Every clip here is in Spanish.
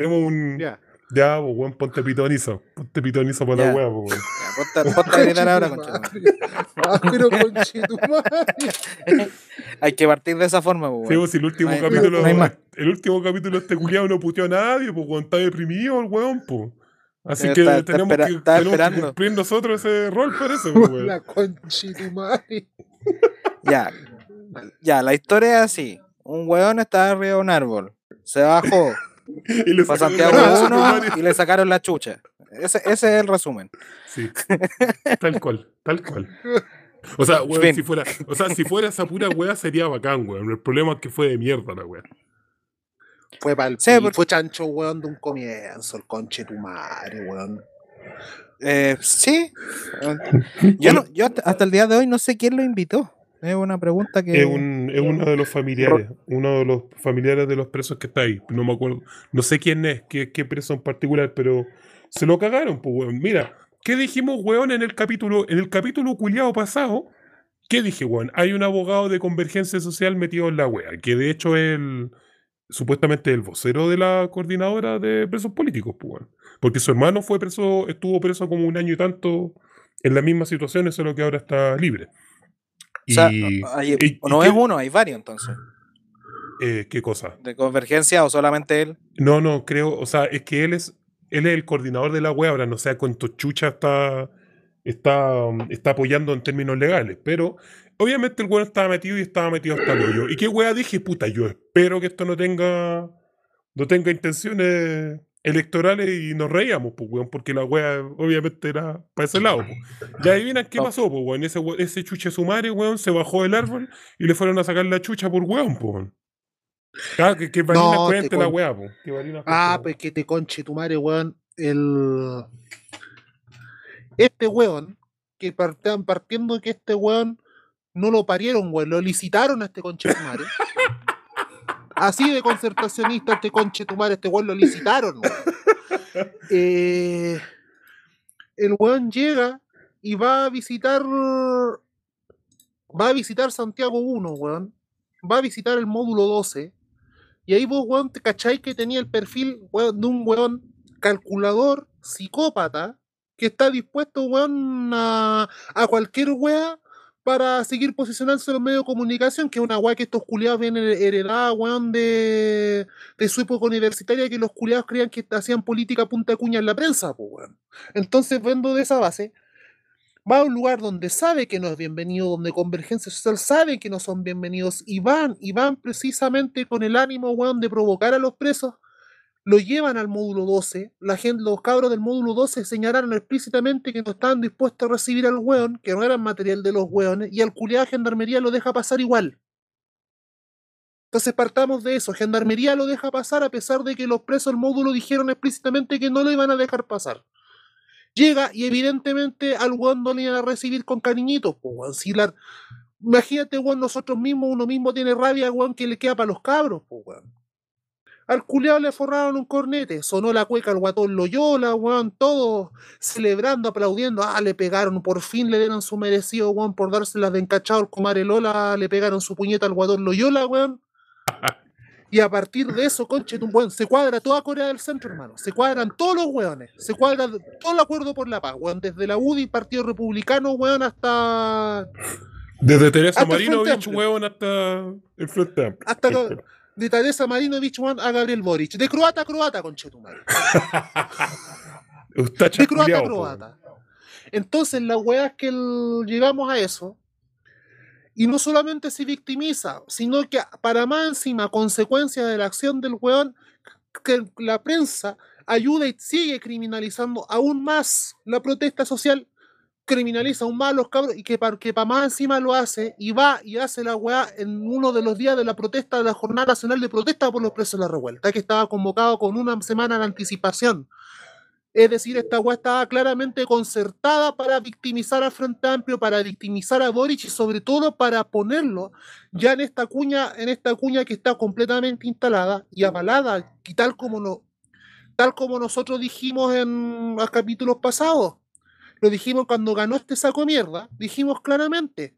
Tenemos un. Ya. Ya, pues, weón, ponte pitonizo. Ponte pitonizo para la Ya. weá, pues, weón. Ya, ponte, ponte a gritar ahora, conchetumare. Ah, pero conchetumare. Hay que partir de esa forma, pues, Sí, weón. pues, si el último No hay- capítulo. no hay más. El último capítulo de este culiado no puteó a nadie, pues, weón, está deprimido el weón, pues. Así Sí, que está- está tenemos, espera- que, está tenemos que esperando. cumplir nosotros ese rol, parece, pues, weón. La conchetumare. Ya. Ya, la historia es así. Un weón estaba arriba de un árbol. Se bajó. Y le sacaron la Santiago chucha, 1 madre. y le sacaron la chucha. Ese, ese es el resumen. Sí. Tal cual, tal cual. O sea, weón, si fuera, o sea, si fuera esa pura weá sería bacán, weón. El problema es que fue de mierda la weá. Fue para el Sí, porque- fue chancho, weón, de un comienzo, el conchetumare, weón. Eh, sí. Yo, no- yo hasta el día de hoy no sé quién lo invitó. Es una pregunta que. Es, un, es uno de los familiares, uno de los familiares de los presos que está ahí. No me acuerdo, no sé quién es, qué, qué preso en particular, pero se lo cagaron, pues, weón. Mira, ¿qué dijimos, weón, en el capítulo, en el capítulo culiado pasado? ¿Qué dije, weón? Hay un abogado de convergencia social metido en la wea, que de hecho es el, supuestamente el vocero de la coordinadora de presos políticos, pues, weón. Porque su hermano fue preso, estuvo preso como un año y tanto en la misma situación, solo que ahora está libre. O sea, Y- hay- y- no es uno, hay varios entonces. eh, ¿Qué cosa? De convergencia o solamente él. No, no, creo, o sea, es que él es, él es el coordinador de la web, ahora no sé cuánto chucha está, está, um, está apoyando en términos legales, pero obviamente el weón estaba metido y estaba metido hasta el hoyo. ¿Y qué wea dije? Puta, yo espero que esto no tenga, no tenga intenciones electorales y nos reíamos, pues, weón, porque la wea obviamente era para ese lado, pues. Ya adivinan qué pasó, pues, weón, ese, ese chuche sumario, weón, se bajó del árbol y le fueron a sacar la chucha por weón, pues. weón. Claro, que, que Vanina No, cuente la wea, pues. Ah, pues que te conchetumare, weón. El. Este weón, que partan partiendo que este weón no lo parieron, weón, lo licitaron a este conchetumare. Así de concertacionista este conchetumare, este weón lo licitaron. Eh, el weón llega y va a visitar. Va a visitar Santiago 1, weón. Va a visitar el módulo 12. Y ahí vos, weón, te cacháis que tenía el perfil de un weón calculador, psicópata, que está dispuesto, weón, a, a cualquier wea para seguir posicionándose en los medios de comunicación, que es una wea que estos culiados vienen heredada, weón, de, de su época universitaria, que los culiados creían que hacían política punta de cuña en la prensa, pues, weón. Entonces, vendo de esa base, va a un lugar donde sabe que no es bienvenido, donde Convergencia Social sabe que no son bienvenidos, y van, y van precisamente con el ánimo, weón, de provocar a los presos, lo llevan al módulo 12, la gente, los cabros del módulo 12 señalaron explícitamente que no estaban dispuestos a recibir al weón, que no eran material de los weones, y al culiado Gendarmería lo deja pasar igual. Entonces partamos de eso, Gendarmería lo deja pasar a pesar de que los presos del módulo dijeron explícitamente que no lo iban a dejar pasar. Llega y evidentemente al weón no le iban a recibir con cariñitos, pues. Si la- Imagínate, weón, nosotros mismos, uno mismo tiene rabia, weón, que le queda para los cabros, pues weón. Al culiao le forraron un cornete, sonó la cueca al guatón Loyola, weón, todos celebrando, aplaudiendo, ah, le pegaron, por fin le dieron su merecido, weón, por dárselas de encachado al comare Lola, le pegaron su puñeta al guatón Loyola, weón. Y a partir de eso, conche, weón, se cuadra toda Corea del Centro, hermano. Se cuadran todos los weones. Se cuadra todo el acuerdo por la paz, weón. Desde la UDI, Partido Republicano, weón, hasta. Desde Teresa Amplio. huevón, hasta el Frente Amplio. Hasta que- de Teresa Marinovich, weón, a Gabriel Boric. De croata a croata, conche tu madre. Está de croata a croata. Entonces, la weá es que el- llegamos a eso. Y no solamente se victimiza, sino que para más encima, consecuencia de la acción del weón, que la prensa ayuda y sigue criminalizando aún más la protesta social, criminaliza aún más a los cabros y que para que pa más encima lo hace y va y hace la weá en uno de los días de la protesta de la Jornada Nacional de Protesta por los presos de la revuelta, que estaba convocado con una semana de anticipación. Es decir, esta weá estaba claramente concertada para victimizar al Frente Amplio, para victimizar a Boric y sobre todo para ponerlo ya en esta cuña, en esta cuña que está completamente instalada y avalada, tal como no, tal como nosotros dijimos en los capítulos pasados. Lo dijimos cuando ganó este saco de mierda, dijimos claramente.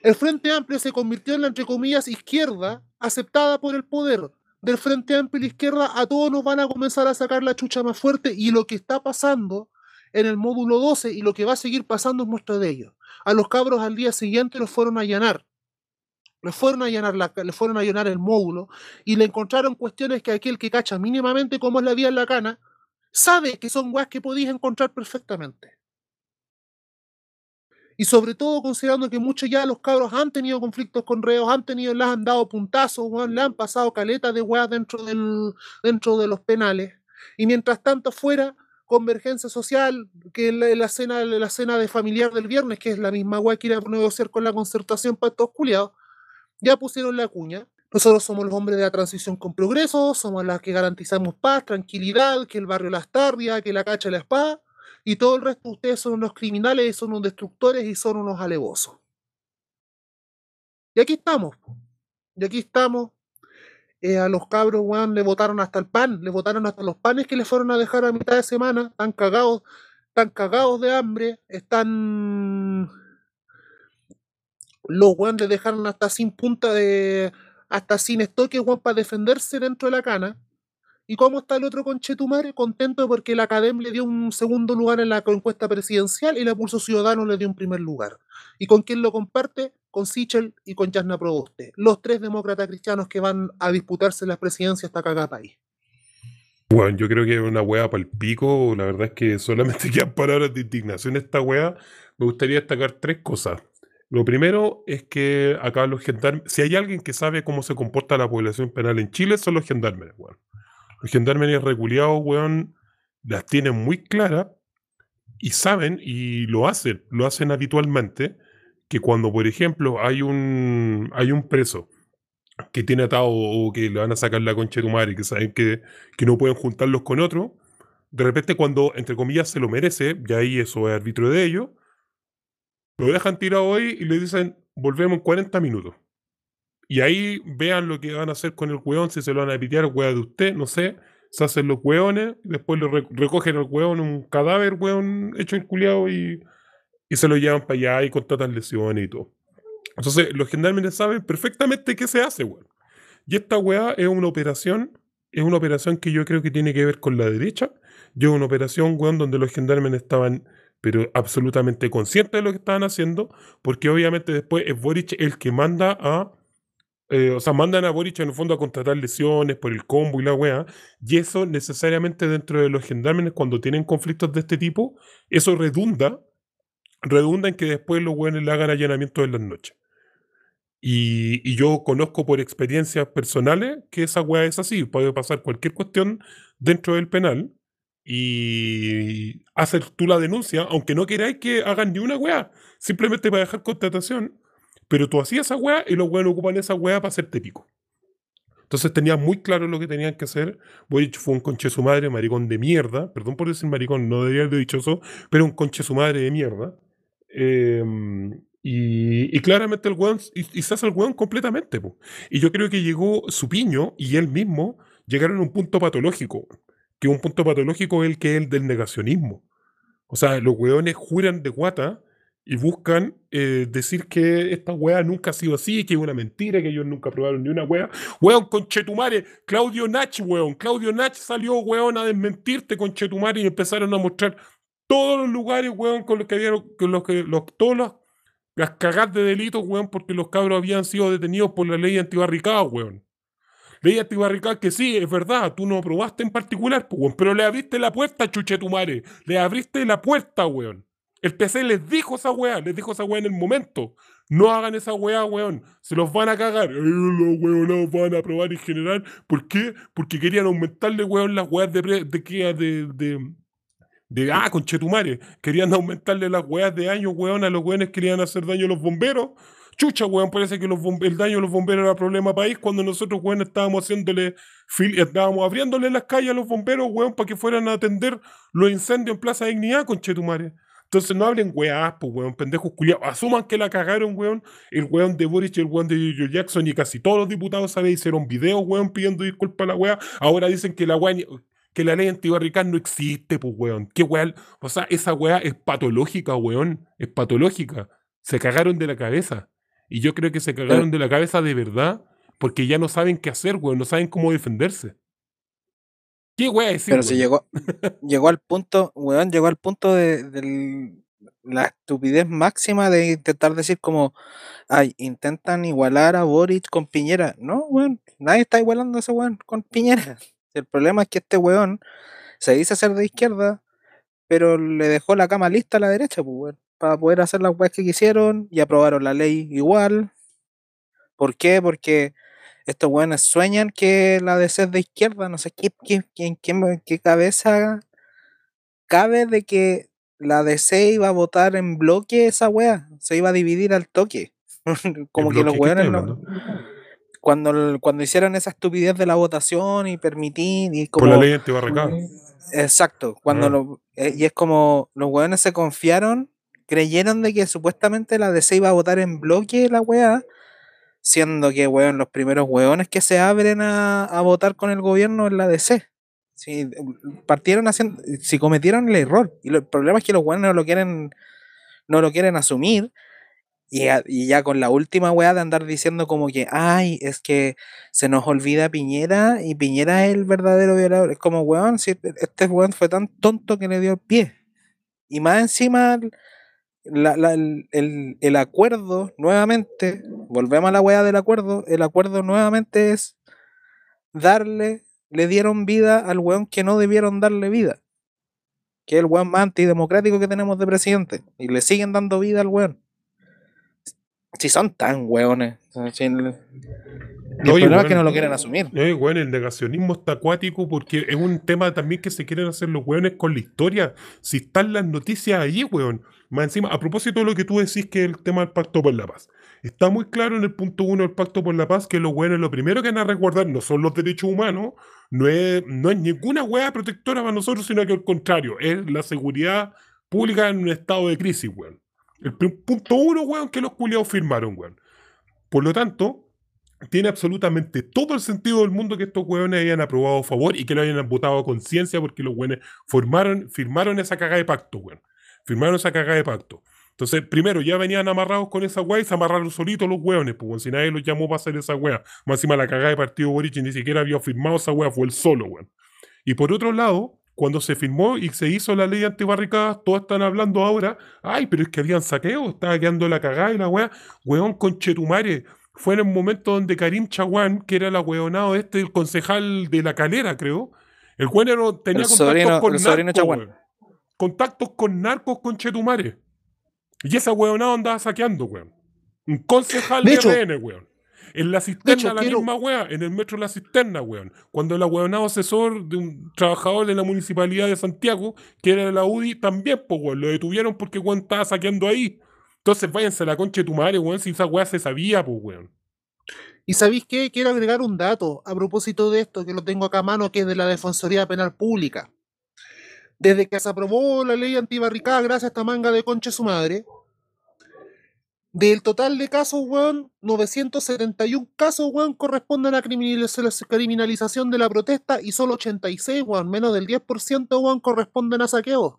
El Frente Amplio se convirtió en la, entre comillas, izquierda aceptada por el poder. del Frente Amplio y la izquierda, a todos nos van a comenzar a sacar la chucha más fuerte y lo que está pasando en el módulo 12 y lo que va a seguir pasando es muestra de ello. A los cabros al día siguiente los fueron a allanar. Les fueron a allanar, la, les fueron a el módulo y le encontraron cuestiones que aquel que cacha mínimamente cómo es la vida en la cana, sabe que son weas que podéis encontrar perfectamente. Y sobre todo considerando que muchos ya los cabros han tenido conflictos con reos, han tenido, les han dado puntazos, le han pasado caletas de weas dentro, del, dentro de los penales. Y mientras tanto fuera, convergencia social, que la, la cena, la cena de familiar del viernes, que es la misma wea que ir a negociar con la concertación para estos culiados, ya pusieron la cuña. Nosotros somos los hombres de la transición con progreso, somos las que garantizamos paz, tranquilidad, que el barrio las tardia, que la cacha la espada, y todo el resto de ustedes son unos criminales, son unos destructores y son unos alevosos. Y aquí estamos. Y aquí estamos. Eh, a los cabros, weón, le votaron hasta el pan, le votaron hasta los panes que le fueron a dejar a mitad de semana. Están cagados, están cagados de hambre, están. Los weón le dejaron hasta sin punta de. Hasta sin estoque, weón, para defenderse dentro de la cana. ¿Y cómo está el otro conchetumare? Contento porque la Academ le dio un segundo lugar en la encuesta presidencial y la Pulso Ciudadano le dio un primer lugar. ¿Y con quién lo comparte? Con Sichel y con Jasna Proboste. Los tres demócratas cristianos que van a disputarse las presidencias hasta acá país. Bueno, yo creo que es una wea para el pico. La verdad es que solamente quedan palabras de indignación esta wea. Me gustaría destacar tres cosas. Lo primero es que acá los gendarmes, si hay alguien que sabe cómo se comporta la población penal en Chile, son los gendarmes, weón. Los gendarmes reculeados, weón, las tienen muy claras y saben, y lo hacen, lo hacen habitualmente, que cuando, por ejemplo, hay un, hay un preso que tiene atado o que le van a sacar la concha de tu madre, que saben que, que no pueden juntarlos con otro, de repente cuando, entre comillas, se lo merece, y ahí eso es árbitro de ellos, lo dejan tirado hoy y le dicen, volvemos en 40 minutos. Y ahí vean lo que van a hacer con el hueón, si se lo van a pitear, hueá de usted, no sé. Se hacen los hueones, después re- recogen al hueón, un cadáver, hueón hecho en culiao y, y se lo llevan para allá y contratan lesiones y todo. Entonces, los gendarmes saben perfectamente qué se hace, weón. Y esta weá es una operación, es una operación que yo creo que tiene que ver con la derecha. Yo una operación, weón, donde los gendarmes estaban, pero absolutamente conscientes de lo que estaban haciendo, porque obviamente después es Boric el que manda a. eh, o sea, mandan a Boric en el fondo a contratar lesiones por el combo y la weá. Y eso necesariamente dentro de los gendarmes, cuando tienen conflictos de este tipo, eso redunda, redunda en que después los weones le hagan allanamientos en las noches. Y, y yo conozco por experiencias personales que esa weá es así. Puede pasar cualquier cuestión dentro del penal y hacer tú la denuncia, aunque no queráis que hagan ni una weá, simplemente para dejar contratación. Pero tú hacías esa weá y los weones ocupan esa weá para hacerte pico. Entonces tenían muy claro lo que tenían que hacer. Boric fue un conche su madre, maricón de mierda. Perdón por decir maricón, no debería haber dicho eso, pero un conche su madre de mierda. Em, y, claramente el weón, y, y el weón completamente. po. Y yo creo que llegó Supiño y él mismo llegaron a un punto patológico. Que un punto patológico es el que es el del negacionismo. O sea, los weones juran de guata y buscan eh, decir que esta weá nunca ha sido así, que es una mentira, que ellos nunca probaron ni una weá. Weón, conchetumare, Claudio Nach, weón. Claudio Nach salió, weón, a desmentirte, conchetumare, y empezaron a mostrar todos los lugares, weón, con los que habían, con los que, los, todas las, las cagadas de delitos, weón, porque los cabros habían sido detenidos por la ley antibarricada, weón. Ley antibarricada que sí, es verdad, tú no aprobaste en particular, pues, pero le abriste la puerta, chuchetumare. Le abriste la puerta, weón. El PC les dijo esa weá, les dijo esa weá en el momento. No hagan esa weá, weón. Se los van a cagar. Eh, los weonados van a aprobar en general. ¿Por qué? Porque querían aumentarle, weón, las weas de, pre- de, que- de, de, de, ah. Querían aumentarle las weas de años, weón, a los weones querían hacer daño a los bomberos. Chucha, weón, parece que los el daño a los bomberos era problema país cuando nosotros, weón, estábamos haciéndole, estábamos abriéndole las calles a los bomberos, weón, para que fueran a atender los incendios en Plaza Dignidad, conchetumare. Entonces no hablen weás, pues weón, pendejos culiados. Asuman que la cagaron, weón. El weón de Boric y el weón de Joe Jackson y casi todos los diputados, ¿sabes? Hicieron videos, weón, pidiendo disculpas a la weá. Ahora dicen que la weá, que la ley antibarricada no existe, pues weón. ¿Qué weá? O sea, esa weá es patológica, weón. Es patológica. Se cagaron de la cabeza. Y yo creo que se cagaron de la cabeza de verdad Porque ya no saben qué hacer, weón, no saben cómo defenderse. ¿Qué decir, Pero si weón? llegó, llegó al punto, weón, llegó al punto de, del- la estupidez máxima de intentar decir como, ay, intentan igualar a Boric con Piñera. No, weón, nadie está igualando a ese weón con Piñera. El problema es que este weón se dice ser de izquierda, pero le dejó la cama lista a la derecha, pues, weón, para poder hacer las weas que quisieron y aprobaron la ley igual. ¿Por qué? Porque estos weones sueñan que la DC es de izquierda, no sé qué, qué, qué- qué qué cabeza cabe de que la DC iba a votar en bloque esa wea, se iba a dividir al toque. Como ¿En que los weones no- cuando, cuando hicieron esa estupidez de la votación y permitir y Por como la ley antibarricada. Exacto, cuando Ah. lo- eh, y es como los weones se confiaron, creyeron de que supuestamente la DC iba a votar en bloque la weá, siendo que weón, los primeros weones que se abren a, a votar con el gobierno en la DC. Si partieron haciendo, si cometieron el error. Y el problema es que los weones no lo quieren, no lo quieren asumir. Y, a- y ya con la última weá de andar diciendo como que, ay, es que se nos olvida Piñera y Piñera es el verdadero violador. Es como, weón, si este weón fue tan tonto que le dio el pie. Y más encima, la- la- el, el- el acuerdo, nuevamente, volvemos a la weá del acuerdo, el acuerdo nuevamente es darle, le dieron vida al weón que no debieron darle vida. Que es el weón más antidemocrático que tenemos de presidente. Y le siguen dando vida al weón. Si son tan weones. si el, el No, problema es que no lo quieren asumir. Weón, el negacionismo está acuático porque es un tema también que se quieren hacer los weones con la historia. Si están las noticias ahí, weón. Más encima, a propósito de lo que tú decís que es el tema del Pacto por la Paz. Está muy claro en el punto uno del Pacto por la Paz que los weones lo primero que van a resguardar no son los derechos humanos, no es, no es ninguna weá protectora para nosotros, sino que al contrario, es la seguridad pública en un estado de crisis, weón. El punto uno, weón, que los culiados firmaron, weón. Por lo tanto, tiene absolutamente todo el sentido del mundo que estos hueones hayan aprobado a favor y que lo hayan votado a conciencia porque los hueones formaron, firmaron esa cagada de pacto, weón. Firmaron esa cagada de pacto. Entonces, primero, ya venían amarrados con esa weá y se amarraron solitos los hueones, pues, si nadie los llamó para hacer esa weá. Más encima la cagada de partido Boric ni siquiera había firmado esa weá, fue el solo, weón. Y por otro lado, cuando se firmó y se hizo la ley antibarricadas, todos están hablando ahora, ay, pero es que habían saqueo, estaba quedando la cagada y la weá, weón, conchetumare. Fue en el momento donde Karim Chaguán, que era el ahueonado este, el concejal de la calera, creo, el weón era- tenía El contactos sobrino- con el sobrino Chaguán. Contactos con narcos con Chetumare. Y ese hueonado andaba saqueando, weón. Un concejal De de, hecho- RN, weón. En la cisterna, hecho, la quiero- misma weá, en el metro La Cisterna, weón. Cuando el ahueonado asesor de un trabajador de la municipalidad de Santiago, que era de la UDI, también, pues, weón, lo detuvieron porque weón estaba saqueando ahí. Entonces váyanse a la concha de tu madre, weón, si esa weá se sabía, pues, weón. Y sabéis qué? Quiero agregar un dato a propósito de esto, que lo tengo acá a mano, que es de la Defensoría Penal Pública. Desde que se aprobó la ley antibarricada, gracias a esta manga de concha su madre, del total de casos, weón, 971 casos, weón, corresponden a criminaliz- criminalización de la protesta y solo 86, weón, menos del 10%, weón, corresponden a saqueos.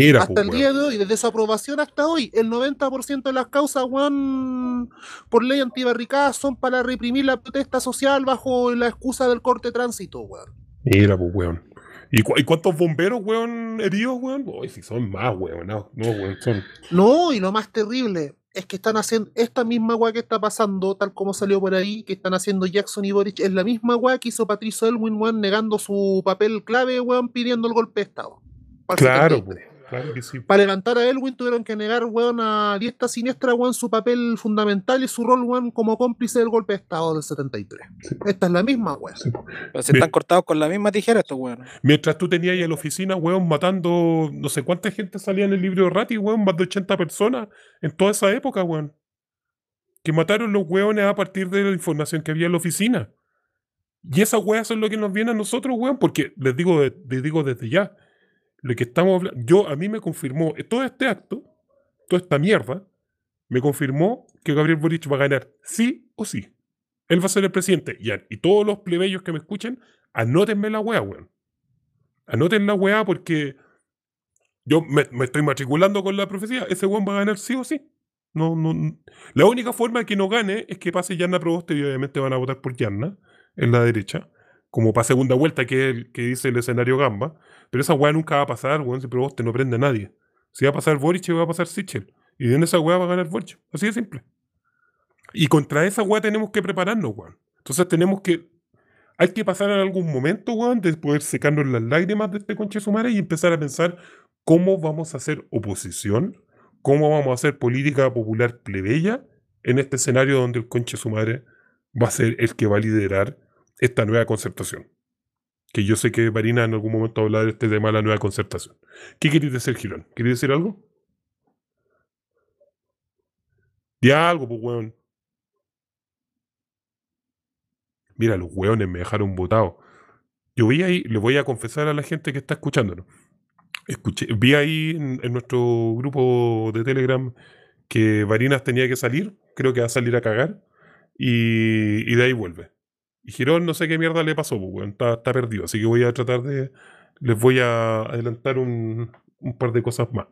Era, Hasta pues, el día de hoy, desde su aprobación hasta hoy, el 90% de las causas, weón, por ley antibarricada son para reprimir la protesta social bajo la excusa del corte de tránsito, weón. Era, pues, weón. ¿Y, cu- y cuántos bomberos, weón, heridos, weón? Uy, si son más, weón. No, no, weón, son. No, y lo más terrible es que están haciendo esta misma weá que está pasando, tal como salió por ahí, que están haciendo Jackson y Boric, es la misma weá que hizo Patricio Elwin, weón, negando su papel clave, weón, pidiendo el golpe de Estado. Claro, 73. Claro que sí. Para levantar a Elwin tuvieron que negar, weón, a diestra siniestra, weón, su papel fundamental y su rol, weón, como cómplice del golpe de Estado del 73. Sí. Esta es la misma, weón. Sí, se están cortados con la misma tijera estos weones. Mientras tú tenías ahí en la oficina, weón, matando no sé cuánta gente salía en el libro de Rati, weón, más de 80 personas en toda esa época, weón. Que mataron los weones a partir de la información que había en la oficina. Y esas weas son lo que nos viene a nosotros, weón, porque les digo, de- les digo desde ya, lo que estamos yo a mí me confirmó, eh, todo este acto, toda esta mierda, me confirmó que Gabriel Boric va a ganar sí o sí. Él va a ser el presidente. Y, y todos los plebeyos que me escuchen, anótenme la wea, weón. Anoten la weá porque yo me, estoy matriculando con la profecía. Ese weón va a ganar sí o sí. No, no, n- La única forma de que no gane es que pase Yarna Proboste y obviamente van a votar por Yarna en la derecha, como para segunda vuelta, que dice el escenario Gamba. Pero esa weá nunca va a pasar, weón, si Proboste no prende a nadie. Si va a pasar Boric, va a pasar Sichel. Y en esa weá va a ganar Boric. Así de simple. Y contra esa weá tenemos que prepararnos, weón. Entonces tenemos que. Hay que pasar en algún momento, weón, de poder secarnos las lágrimas de este conche sumare y empezar a pensar cómo vamos a hacer oposición, cómo vamos a hacer política popular plebeya en este escenario donde el conche sumare va a ser el que va a liderar esta nueva concertación. Que yo sé que Marina en algún momento hablar de este tema de la nueva concertación. ¿Qué queréis decir, Girón? ¿Queréis decir algo? Di algo, pues, weón. Mira, los weones me dejaron botado. Yo vi ahí, le voy a confesar a la gente que está escuchándonos. Escuché, vi ahí en, en nuestro grupo de Telegram que Varinas tenía que salir, creo que va a salir a cagar, y, y de ahí vuelve. Y Girón no sé qué mierda le pasó, pues, weón, está, perdido, así que voy a tratar de... Les voy a adelantar un, par de cosas más.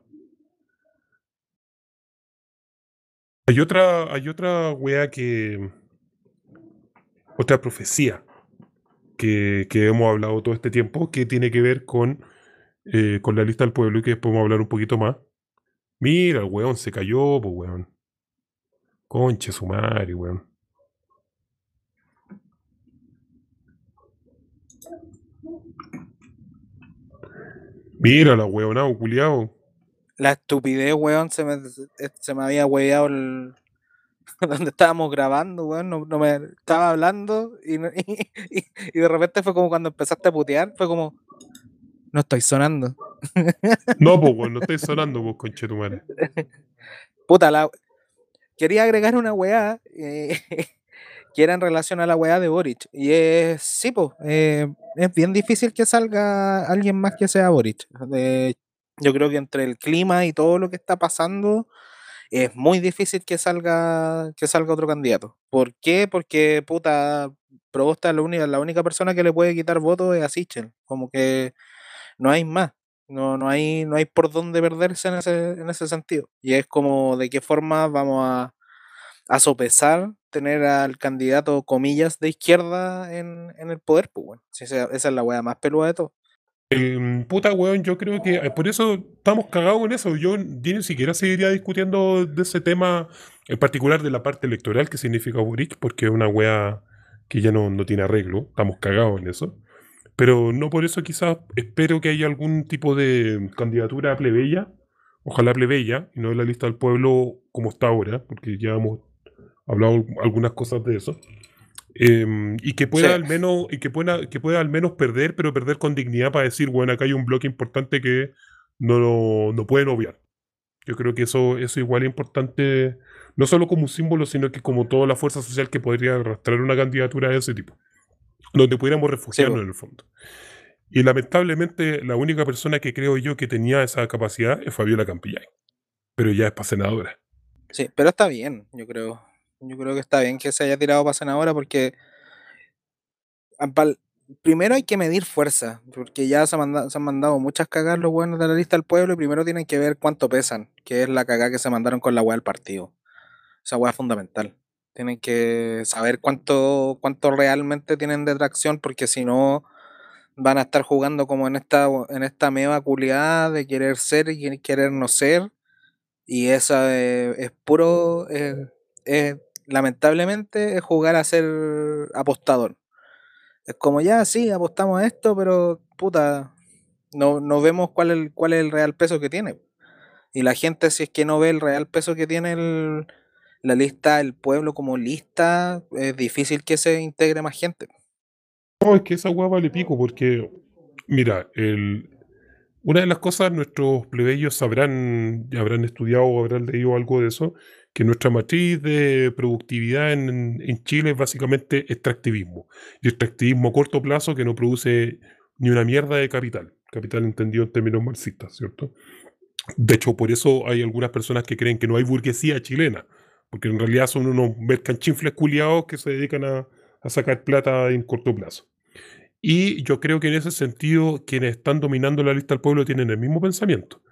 Hay otra, hay otra wea que... Otra profecía que, que hemos hablado todo este tiempo que tiene que ver con, eh, con la lista del pueblo y que después vamos a hablar un poquito más. Mira, el weón se cayó, pues weón. Conche su madre, weón. Mira la weonado, culiao. La estupidez, weón, se me, se me había hueveado el. donde estábamos grabando, weón. No, no me estaba hablando y, no- y, y- de repente fue como cuando empezaste a putear, fue como. No estoy sonando. No, pues weón, no estáis sonando, pues conche tu madre. Puta, la... quería agregar una weá eh, que era en relación a la weá de Boric. Y es, sí, pues, es bien difícil que salga alguien más que sea Boric. De- yo creo que entre el clima y todo lo que está pasando, es muy difícil que salga, que salga otro candidato. ¿Por qué? Porque, puta, Probosta es la única, la única persona que le puede quitar votos es a Sichel. Como que no hay más. No, no hay, no hay por dónde perderse en ese, en ese sentido. Y es como de qué forma vamos a, a sopesar tener al candidato, comillas, de izquierda en, en el poder, pues bueno. Esa, es la wea más peluda de todo. El puta weón, yo creo que eh, por eso estamos cagados en eso. Yo ni siquiera seguiría discutiendo de ese tema, en particular de la parte electoral que significa Boric, porque es una wea que ya no, no tiene arreglo. Estamos cagados en eso. Pero no por eso quizás espero que haya algún tipo de candidatura plebeya, ojalá plebeya, y no en la lista del pueblo como está ahora, porque hemos hablado algunas cosas de eso. Em, y que pueda Sí. al menos, y que pueda, que pueda al menos perder, pero perder con dignidad para decir, bueno, acá hay un bloque importante que no, lo- no pueden obviar. Yo creo que eso, eso igual es importante, no solo como un símbolo, sino que como toda la fuerza social que podría arrastrar una candidatura de ese tipo, donde pudiéramos refugiarnos po. en el fondo. Y lamentablemente la única persona que creo yo que tenía esa capacidad es Fabiola Campillay, pero ya es para senadora. Sí, pero está bien, yo creo. Yo creo que está bien que se haya tirado para senadora porque ah, primero hay que medir fuerza, porque ya se, manda- se han mandado muchas cagadas los buenos de la lista del pueblo y primero tienen que ver cuánto pesan, que es la cagada que se mandaron con la weá del partido. Esa weá es fundamental. Tienen que saber cuánto, cuánto realmente tienen de tracción, porque si no van a estar jugando como en esta, en esta meva culiada de querer ser y querer no ser. Y esa es puro, lamentablemente, es jugar a ser apostador. Es como ya, sí, apostamos a esto, pero puta, no, no vemos cuál es, el, real peso que tiene. Y la gente, si es que no ve el real peso que tiene la lista, el pueblo como lista, es difícil que se integre más gente. No, es que esa hueá vale pico, porque, mira, el, una de las cosas nuestros plebeyos sabrán, habrán estudiado o habrán leído algo de eso, que nuestra matriz de productividad en, en Chile es básicamente extractivismo. Y extractivismo a corto plazo que no produce ni una mierda de capital. Capital entendido en términos marxistas, ¿cierto? De hecho, por eso hay algunas personas que creen que no hay burguesía chilena, porque en realidad son unos mercanchinfles culiados que se dedican a, a sacar plata en corto plazo. Y yo creo que en ese sentido, quienes están dominando la lista del pueblo tienen el mismo pensamiento.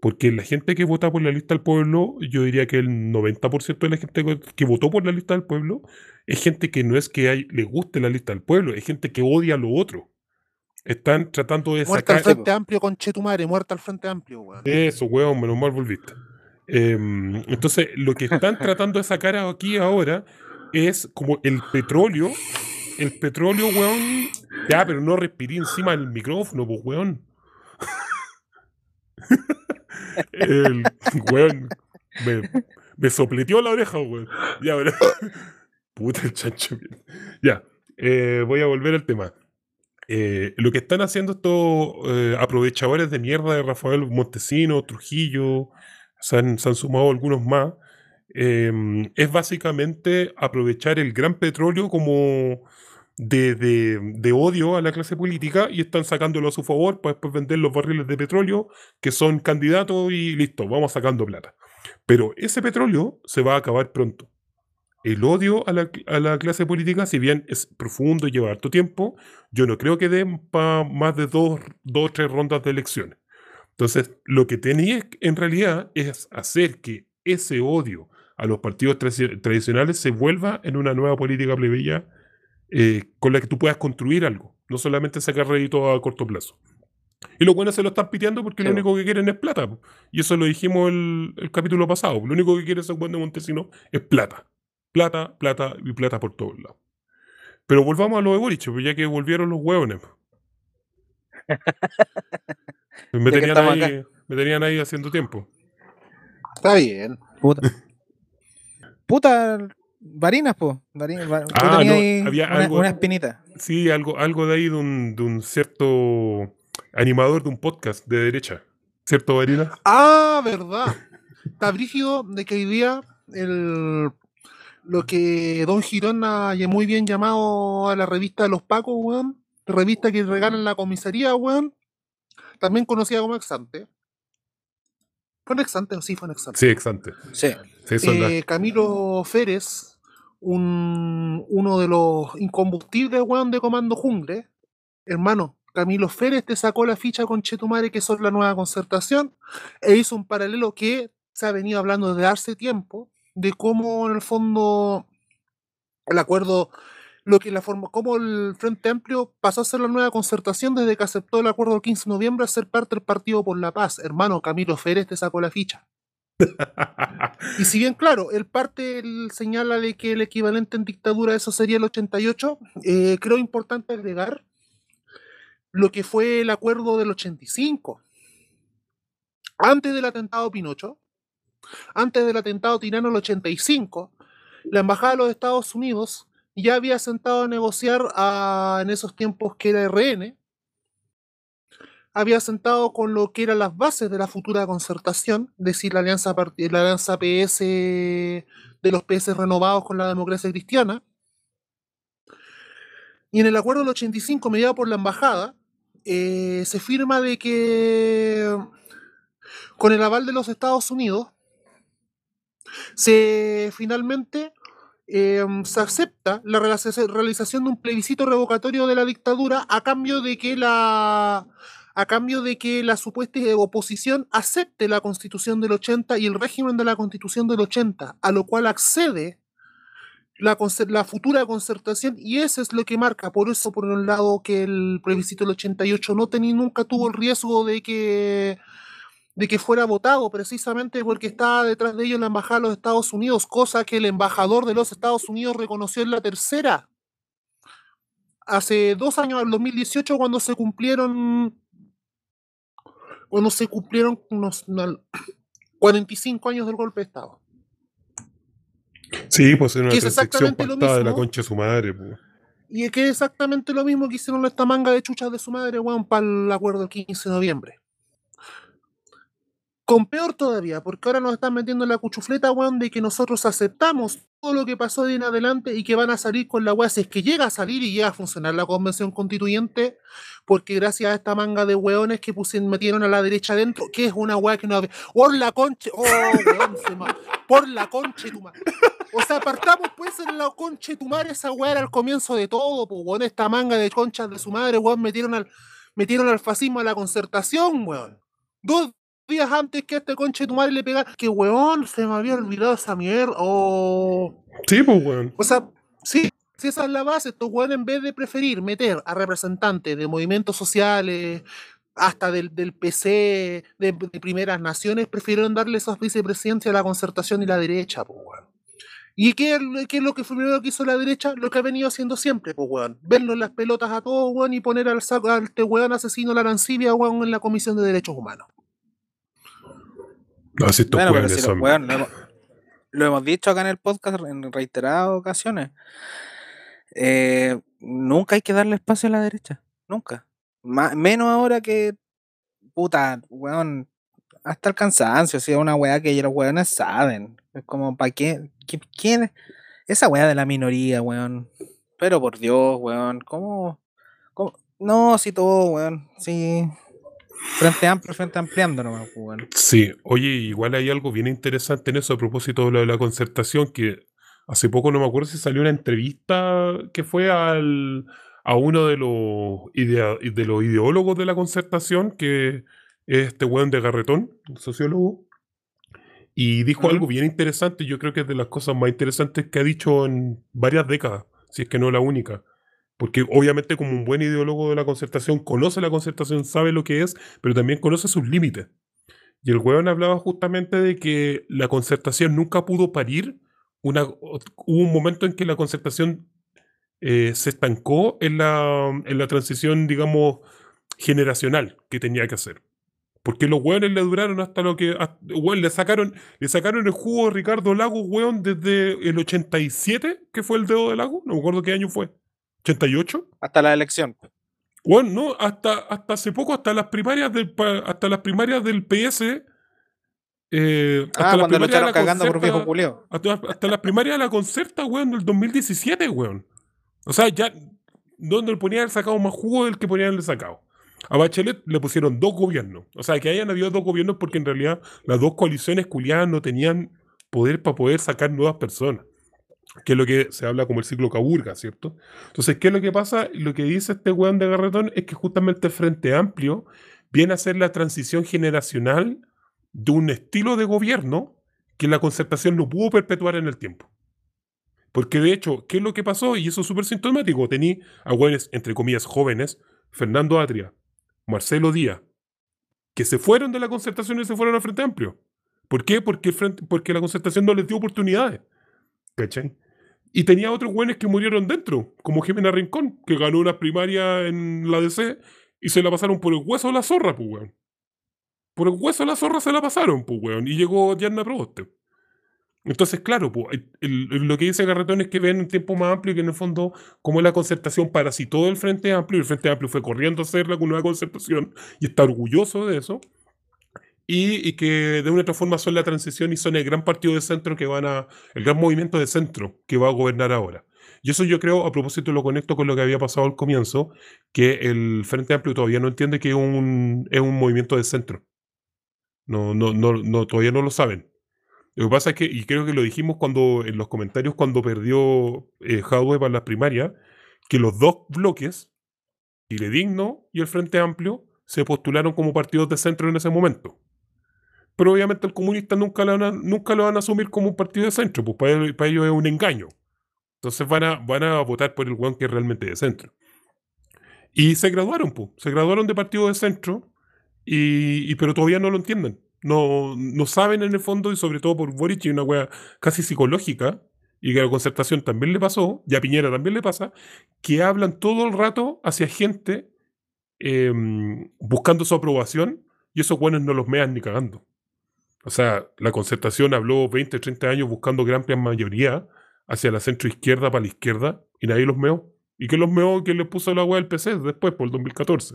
Porque la gente que vota por la lista del pueblo, yo diría que el 90% de la gente que- votó por la lista del pueblo es gente que no es que hay- le guste la lista del pueblo, es gente que odia lo otro. Están tratando de Muerta al sacar... Frente Amplio con Chetumare, muerta al Frente Amplio, weón. Eso, weón, menos mal volviste. Em, entonces, lo que están tratando de sacar aquí ahora es como el petróleo. El petróleo, weón. Ya, pero no respiré encima del micrófono, pues, weón. el weón me, me sopleteó la oreja, weón. Ya, ahora. Puta el chancho. Ya, eh, voy a volver al tema. Eh, lo que están haciendo estos eh, aprovechadores de mierda de Rafael Montesino, Trujillo, se han, sumado algunos más, es básicamente aprovechar el gran petróleo como de, de- de odio a la clase política y están sacándolo a su favor para después vender los barriles de petróleo que son candidatos y listo, vamos sacando plata. Pero ese petróleo se va a acabar pronto. El odio a la, a la clase política, si bien es profundo y lleva harto tiempo, yo no creo que den para más de dos, o tres rondas de elecciones. Entonces, lo que tenías en realidad es hacer que ese odio a los partidos tradi- tradicionales se vuelva en una nueva política plebeya eh, con la que tú puedas construir algo, no solamente sacar rédito a corto plazo. Y los buenos se lo están piteando porque lo único que quieren es plata. po. Y eso lo dijimos el, el capítulo pasado. Lo único que quiere ese buen de Montesino es plata. Plata, plata y plata por todos lados. Pero volvamos a lo de Boric, pues ya que volvieron los hueones. Me tenían, ahí, me tenían ahí haciendo tiempo. Está bien. Puta. Puta, varinas, po. Varinas, Ah, no, había una, algo- una espinita. Sí, algo, algo de ahí de un, de un cierto animador de un podcast de derecha. ¿Cierto, Varina? Ah, verdad. Está brígido de que hoy día el, lo que Don Girón ha muy bien llamado a la revista de los Pacos, weón. Revista que regalan la comisaría, weón. También conocida como Exante. ¿Fue en Exante o sí fue en Exante? Sí, exante. Sí. Sí, Eh, Camilo Férez, un, uno de los incombustibles, weón, de Comando Jungle. Hermano, Camilo Férez te sacó la ficha con Chetumare, que son la nueva concertación, e hizo un paralelo que se ha venido hablando desde hace tiempo, de cómo en el fondo el acuerdo, lo que la forma, cómo el Frente Amplio pasó a ser la nueva concertación desde que aceptó el acuerdo del 15 de noviembre a ser parte del Partido por la Paz. Hermano, Camilo Férez te sacó la ficha. Y si bien, claro, él parte, señala de que el equivalente en dictadura eso sería el 88, eh, creo importante agregar lo que fue el acuerdo del 85. Antes del atentado Pinocho, antes del atentado tirano del 85, la Embajada de los Estados Unidos ya había sentado a negociar a- en esos tiempos que era RN, había sentado con lo que eran las bases de la futura concertación, es decir, la alianza, la alianza PS de los PS renovados con la democracia cristiana. Y en el acuerdo del 85, mediado por la embajada, eh, se firma de que con el aval de los Estados Unidos, se finalmente eh, se acepta la realiza- realización de un plebiscito revocatorio de la dictadura a cambio de que la a cambio de que la supuesta oposición acepte la constitución del 80 y el régimen de la constitución del 80, a lo cual accede la, futura concertación y eso es lo que marca, por eso por un lado que el plebiscito del 88 no tenía, nunca tuvo el riesgo de que de que fuera votado precisamente porque estaba detrás de ello la embajada de los Estados Unidos, cosa que el embajador de los Estados Unidos reconoció en la tercera. Hace dos años, en 2018, cuando se cumplieron cuando se cumplieron unos una- 45 años del golpe de Estado. Sí, pues en una transacción pactada de la concha de su madre. pues. Y es que es exactamente lo mismo que hicieron esta manga de chuchas de su madre, weón, para el acuerdo del 15 de noviembre. Con peor todavía, porque ahora nos están metiendo en la cuchufleta, weón, de que nosotros aceptamos todo lo que pasó de en adelante y que van a salir con la weá, si es que llega a salir y llega a funcionar la convención constituyente, porque gracias a esta manga de weones que pusieron, metieron a la derecha adentro, que es una weá que no había. Por la concha, oh, weón, por la concha tu madre. O sea, partamos pues en la concha tu madre, esa weá era el comienzo de todo, pues weón, esta manga de conchas de su madre, weón, metieron al, metieron al fascismo a la concertación, weón. Dos días antes que a este conche tu madre le pegara. Que weón, se me había olvidado esa mierda. Oh. Sí, pues, weón. O sea, sí, si esa es la base, estos weones en vez de preferir meter a representantes de movimientos sociales, hasta del, del PC, de, de primeras naciones, prefirieron darle esas vicepresidencias a la concertación y la derecha, pues weón. ¿Y qué, es lo- qué es lo que fue primero que hizo la derecha? Lo que ha venido haciendo siempre, pues weón. Verlo en las pelotas a todos, weón, y poner al saco a este weón asesino la Arancibia, weón, en la Comisión de Derechos Humanos. No, si estos Bueno, pero weones si los son- weón, lo, hemos, lo hemos dicho acá en el podcast en reiteradas ocasiones. Eh, nunca hay que darle espacio a la derecha. Nunca. Menos ahora que. Puta, weón. Hasta el cansancio, si es una weá que los weones saben. Es como, ¿para qué? ¿Qui- ¿Quién? Esa weá de la minoría, weón. Pero por Dios, weón. ¿Cómo? cómo? No, si todo, weón. Sí. Frente amplio, frente ampliando nomás, weón. Sí, oye, igual hay algo bien interesante en eso a propósito de lo de la concertación, que hace poco no me acuerdo si salió una entrevista que fue al, a uno de los, idea- de los ideólogos de la concertación, que es este weón de Garretón, el sociólogo, y dijo algo bien interesante, yo creo que es de las cosas más interesantes que ha dicho en varias décadas, si es que no la única. Porque obviamente como un buen ideólogo de la concertación conoce la concertación, sabe lo que es, pero también conoce sus límites. Y el weón hablaba justamente de que la concertación nunca pudo parir. Una, hubo un momento en que la concertación eh, se estancó en la, en la transición, digamos, generacional que tenía que hacer. Porque los weones le duraron hasta lo que. hasta- weón, le sacaron, le sacaron el jugo a Ricardo Lago, weón, desde el 87, que fue el dedo de Lago. No me acuerdo qué año fue. ¿88? Hasta la elección. Bueno, no, hasta, hasta hace poco, hasta las primarias del, hasta las primarias del PS. eh, hasta Ah, las cuando lo primarias de echaron la cagando por Concerta- viejo culeo. hasta, hasta las primarias de la concerta, weón, del 2017, weón. O sea, ya, donde le ponían sacado más jugo del que ponían sacado. A Bachelet le pusieron dos gobiernos. O sea, que hayan habido dos gobiernos porque en realidad las dos coaliciones culiadas no tenían poder para poder sacar nuevas personas. Que es lo que se habla como el ciclo Caburga, ¿cierto? Entonces, ¿qué es lo que pasa? Lo que dice este weón de Garretón es que justamente el Frente Amplio viene a ser la transición generacional de un estilo de gobierno que la concertación no pudo perpetuar en el tiempo. Porque de hecho, ¿qué es lo que pasó? Y eso es súper sintomático. Tení a güeyes, entre comillas, jóvenes, Fernando Atria, Marcelo Díaz, que se fueron de la concertación y se fueron al Frente Amplio. ¿Por qué? Porque, el frente, porque la concertación no les dio oportunidades. ¿Cachai? Y tenía otros güeyes que murieron dentro, como Jimena Rincón, que ganó una primaria en la DC y se la pasaron por el hueso a la zorra, pues, weón. Por el hueso a la zorra se la pasaron, pues, weón. Y llegó Diana Proboste. Entonces, claro, pues, lo que dice Garretón es que ven un tiempo más amplio y que en el fondo, como la concertación parasitó el Frente Amplio, y el Frente Amplio fue corriendo a hacer la nueva concertación y está orgulloso de eso, y, que de una u otra forma son la transición y son el gran partido de centro que van a, el gran movimiento de centro que va a gobernar ahora. Y eso yo creo, a propósito lo conecto con lo que había pasado al comienzo, que el Frente Amplio todavía no entiende que un, es un movimiento de centro. No, no, no, no, todavía no lo saben. Lo que pasa es que, y creo que lo dijimos cuando en los comentarios cuando perdió eh, Jadwe para las primarias, que los dos bloques, Chile Digno y el Frente Amplio, se postularon como partidos de centro en ese momento. Pero obviamente el comunista nunca lo van a, nunca lo van a asumir como un partido de centro, pues para, para ellos es un engaño. Entonces van a, van a votar por el weón que es realmente de centro. Y se graduaron, pues. Se graduaron de partido de centro, y, y- pero todavía no lo entienden. No, no saben en el fondo, y sobre todo por Boric, y una wea casi psicológica, y que a la concertación también le pasó, y a Piñera también le pasa, que hablan todo el rato hacia gente em, buscando su aprobación, y esos buenos no los mean ni cagando. O sea, la concertación habló 20, 30 años buscando gran amplia mayoría hacia la centro izquierda para la izquierda, y nadie los meó. ¿Y que los meó? que le puso la wea del PC después, por el 2014?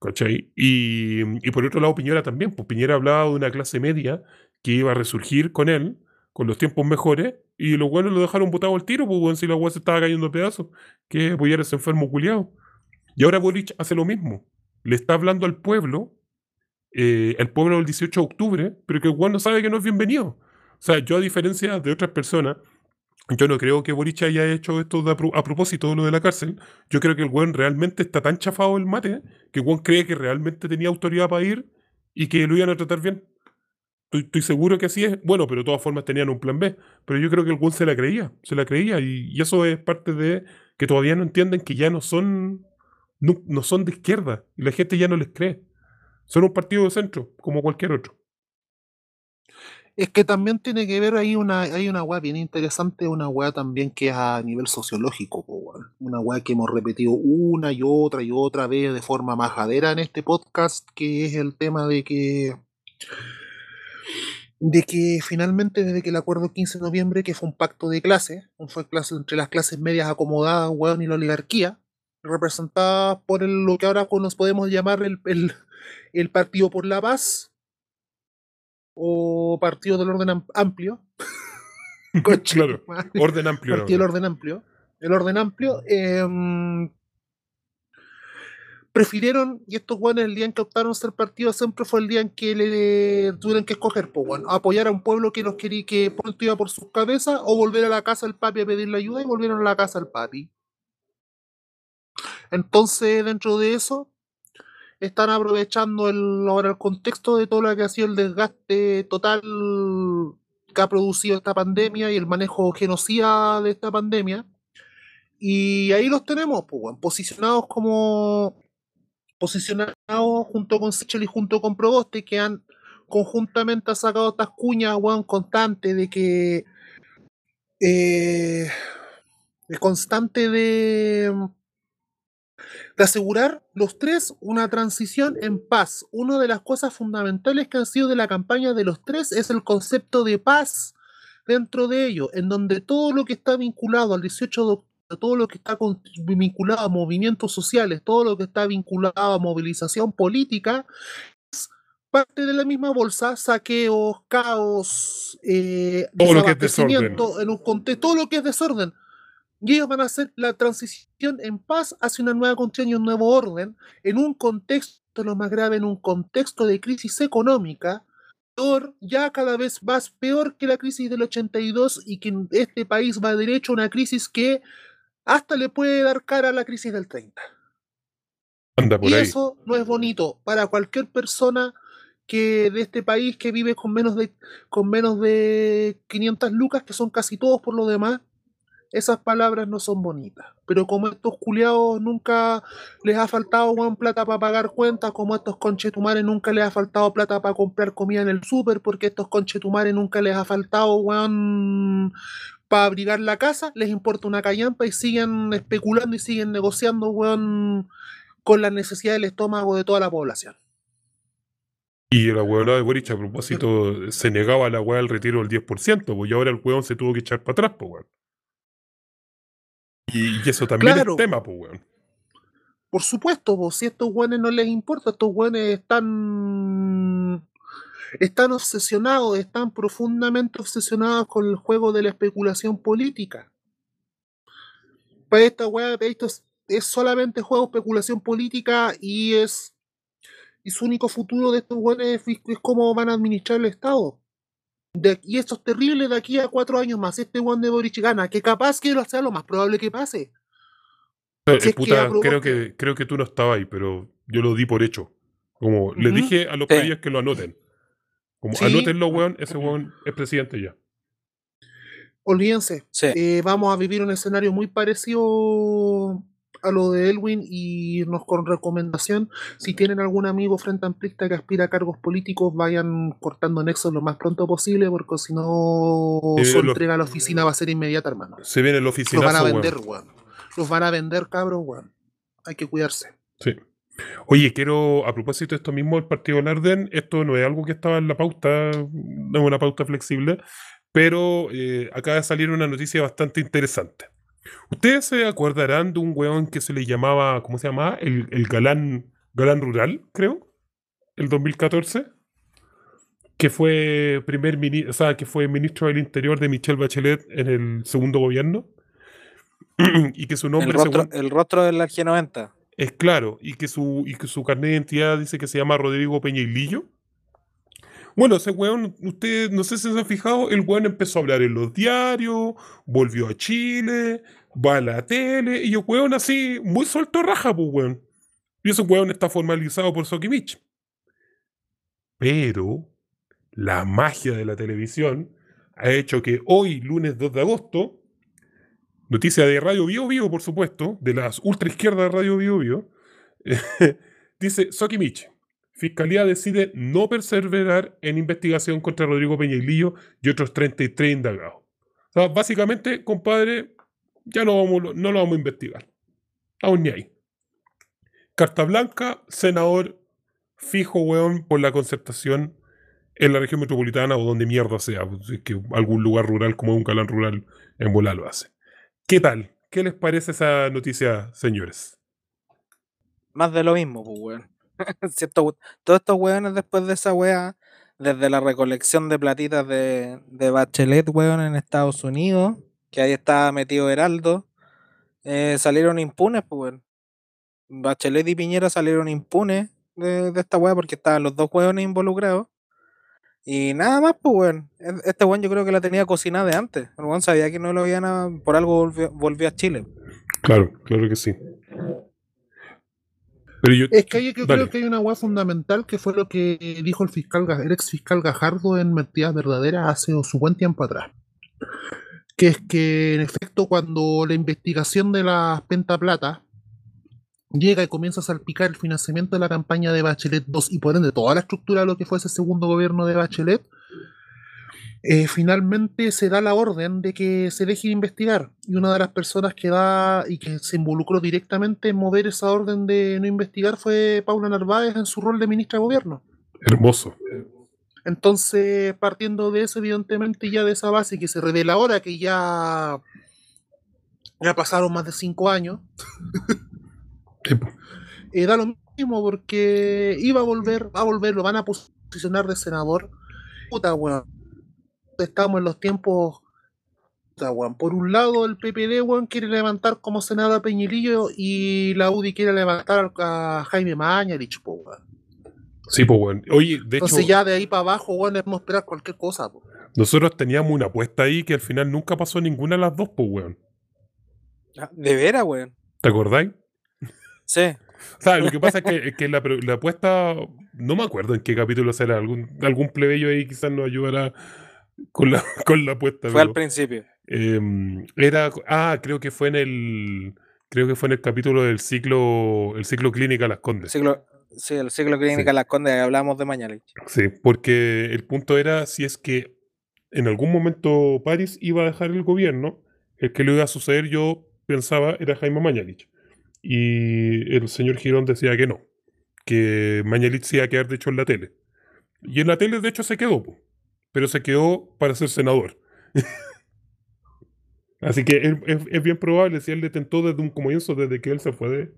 ¿Cachai? Y, y por otro lado, Piñera también. Pues Piñera hablaba de una clase media que iba a resurgir con él, con los tiempos mejores, y los buenos lo dejaron botado al tiro, pues bueno, si la weá se estaba cayendo a pedazos, que apoyar a ese enfermo culiado. Y ahora Boric hace lo mismo. Le está hablando al pueblo, eh, al pueblo del 18 de octubre, pero que el weón no sabe que no es bienvenido. O sea, yo a diferencia de otras personas, yo no creo que Boric haya hecho esto de a, pro- a propósito de lo de la cárcel. Yo creo que el weón realmente está tan chafado el mate que el weón cree que realmente tenía autoridad para ir y que lo iban a tratar bien. Estoy, seguro que así es. Bueno, pero de todas formas tenían un plan B. Pero yo creo que el Gun se la creía, se la creía. Y, eso es parte de que todavía no entienden que ya no son, no son de izquierda. Y la gente ya no les cree. Son un partido de centro, como cualquier otro. Es que también tiene que ver ahí una, hay una weá bien interesante, una weá también que es a nivel sociológico, una weá que hemos repetido una y otra y otra vez de forma majadera en este podcast, que es el tema de que de que finalmente desde que el acuerdo 15 de noviembre, que fue un pacto de clase, fue clase entre las clases medias acomodadas, weón, y la oligarquía, representada por lo que ahora nos podemos llamar el, el Partido por la Paz, o Partido del Orden Am- Amplio. Claro. Orden amplio. Partido del. Orden Amplio. El Orden Amplio. em, prefirieron, y estos guanes el día en que optaron ser partido siempre fue el día en que le tuvieron que escoger, pues bueno, apoyar a un pueblo que los quería que pronto iba por sus cabezas, o volver a la casa del papi a pedirle ayuda, y volvieron a la casa del papi. Entonces, dentro de eso, están aprovechando el, ahora el contexto de todo lo que ha sido el desgaste total que ha producido esta pandemia y el manejo genocida de esta pandemia. Y ahí los tenemos, pues, posicionados como posicionados junto con Sichel y junto con Proboste, que han conjuntamente sacado estas cuñas, weón, constantes de que eh, constante de de asegurar los tres una transición en paz. Una de las cosas fundamentales que han sido de la campaña de los tres es el concepto de paz dentro de ello, en donde todo lo que está vinculado al 18 de octubre, todo lo que está vinculado a movimientos sociales, todo lo que está vinculado a movilización política, es parte de la misma bolsa, saqueos, caos, eh, Todo lo que es desorden. en un contexto, todo lo que es desorden. Y ellos van a hacer la transición en paz hacia una nueva constitución y un nuevo orden, en un contexto, lo más grave, en un contexto de crisis económica, ya cada vez más peor que la crisis del 82 y que este país va derecho a una crisis que hasta le puede dar cara a la crisis del 30. Anda por Y ahí. eso no es bonito para cualquier persona que de este país que vive con menos de con menos de 500 lucas, que son casi todos por lo demás. Esas palabras no son bonitas. Pero como estos culiados nunca les ha faltado plata para pagar cuentas, como a estos conchetumares nunca les ha faltado plata para comprar comida en el súper, porque a estos conchetumares nunca les ha faltado para abrigar la casa, les importa una callampa y siguen especulando y siguen negociando con la necesidad del estómago de toda la población. Y la huevona de Boric a propósito se negaba a la hueá al retiro del 10%, pues y ahora el hueón se tuvo que echar para atrás, pues weón. Y, y eso también Claro. es tema, pues weón. Por supuesto, vos, si a estos güeyes no les importa, estos güeyes están, están obsesionados, están profundamente obsesionados con el juego de la especulación política. Para esta weá, esto es, es solamente juego de especulación política y es y su único futuro de estos güeyes es, es cómo van a administrar el Estado. De- y esto es terrible de aquí a cuatro años más. Este weón de Boric gana, que capaz que lo sea lo más probable que pase. Eh, Si es que puta, creo que- creo que tú no estabas ahí, pero yo lo di por hecho. Como le Ujú. dije a los Sí. que lo anoten. Como Sí. anótenlo, weón, ese weón es presidente ya. Olvídense, Sí. eh, vamos a vivir un escenario muy parecido a lo de Elwin y nos con recomendación, si tienen algún amigo frente amplista que aspira a cargos políticos, vayan cortando nexos lo más pronto posible, porque si no su entrega a la oficina va a ser inmediata, hermano. Se viene el Los van a vender, weón. Los van a vender, cabros, weón. Hay que cuidarse. Sí. Oye, quiero, a propósito de esto mismo del Partido Narden, esto no es algo que estaba en la pauta, no es una pauta flexible, pero eh, acaba de salir una noticia bastante interesante. Ustedes se acordarán de un weón que se le llamaba, ¿cómo se llamaba? El, el galán, galán rural, creo, el 2014, que fue primer ministro, o sea, que fue ministro del Interior de Michelle Bachelet en el segundo gobierno. y que su El nombre rostro, según- el rostro del G90. es claro, y que su, y que su carnet de identidad dice que se llama Rodrigo Peñailillo. Bueno, ese weón, usted no sé si se han fijado, el weón empezó a hablar en los diarios, volvió a Chile, va a la tele, y el weón así, muy suelto raja, pues weón. Y ese weón está formalizado por Sokimich. Pero la magia de la televisión ha hecho que hoy, lunes 2 de agosto, noticia de Radio Bio Bio, por supuesto, de las ultra izquierdas de Radio Bio Bio, dice Sokimich, Fiscalía decide no perseverar en investigación contra Rodrigo Peñailillo y otros 33 indagados. O sea, básicamente, compadre, ya no, vamos, no lo vamos a investigar. Aún ni ahí. Carta blanca, senador fijo, weón, por la concertación en la región metropolitana o donde mierda sea. pues, es que algún lugar rural como un calán rural en bola lo hace. ¿Qué tal? ¿Qué les parece esa noticia, señores? Más de lo mismo, pues, weón. Cierto, todos estos weones después de esa wea, desde la recolección de platitas de, de Bachelet, weón, en Estados Unidos, que ahí estaba metido Heraldo, eh, salieron impunes, pues. Bachelet y Piñera salieron impunes de, de esta wea porque estaban los dos weones involucrados. Y nada más, pues, weón. E- Este weón yo creo que la tenía cocinada de antes. El weón sabía que no lo iban a. Por algo volvió, volvió a Chile. Claro, claro que sí. Pero yo, Es que hay- yo Dale. creo que hay una hueá fundamental que fue lo que dijo el fiscal, el ex fiscal Gajardo en Mentiras Verdaderas hace su buen tiempo atrás. Que es que, en efecto, cuando la investigación de la pentaplata llega y comienza a salpicar el financiamiento de la campaña de Bachelet 2 y por ende toda la estructura de lo que fue ese segundo gobierno de Bachelet, eh, finalmente se da la orden de que se deje de investigar. Y una de las personas que da y que se involucró directamente en mover esa orden de no investigar fue Paula Narváez en su rol de ministra de gobierno. hermoso. Entonces, partiendo de eso, evidentemente, ya de esa base que se revela ahora que ya, ya pasaron más de cinco años, eh, da lo mismo porque iba a volver, va a volver, lo van a posicionar de senador. Puta, weón. Estamos en los tiempos. Puta, weón. Por un lado, el PPD, weón, quiere levantar como senador a Peñilillo y la UDI quiere levantar a Jaime Mañalich, po, weón. Sí, pues, weón. Oye, de Entonces, hecho, ya de ahí para abajo, weón, debemos esperar cualquier cosa, po. nosotros teníamos una apuesta ahí que al final nunca pasó ninguna de las dos, pues, weón. Ah, De veras, weón. ¿Te acordáis? Sí. O sea, lo que pasa es que, es que la, la apuesta, no me acuerdo en qué capítulo será, algún, algún plebeyo ahí quizás nos ayudará con la, con la apuesta. Fue al principio. em, era, ah, creo que fue en el, creo que fue en el capítulo del ciclo, el ciclo clínica Las Condes. Ciclo, sí, el ciclo clínica Sí. Las Condes, hablábamos de Mañalich. Sí, porque el punto era si es que en algún momento París iba a dejar el gobierno, el que lo iba a suceder yo pensaba era Jaime Mañalich. Y el señor Girón decía que no, que Mañalich se iba a quedar de hecho en la tele. Y en la tele de hecho se quedó, po, pero se quedó para ser senador. Así que es, bien probable si él le tentó desde un comienzo, desde que él se fue de,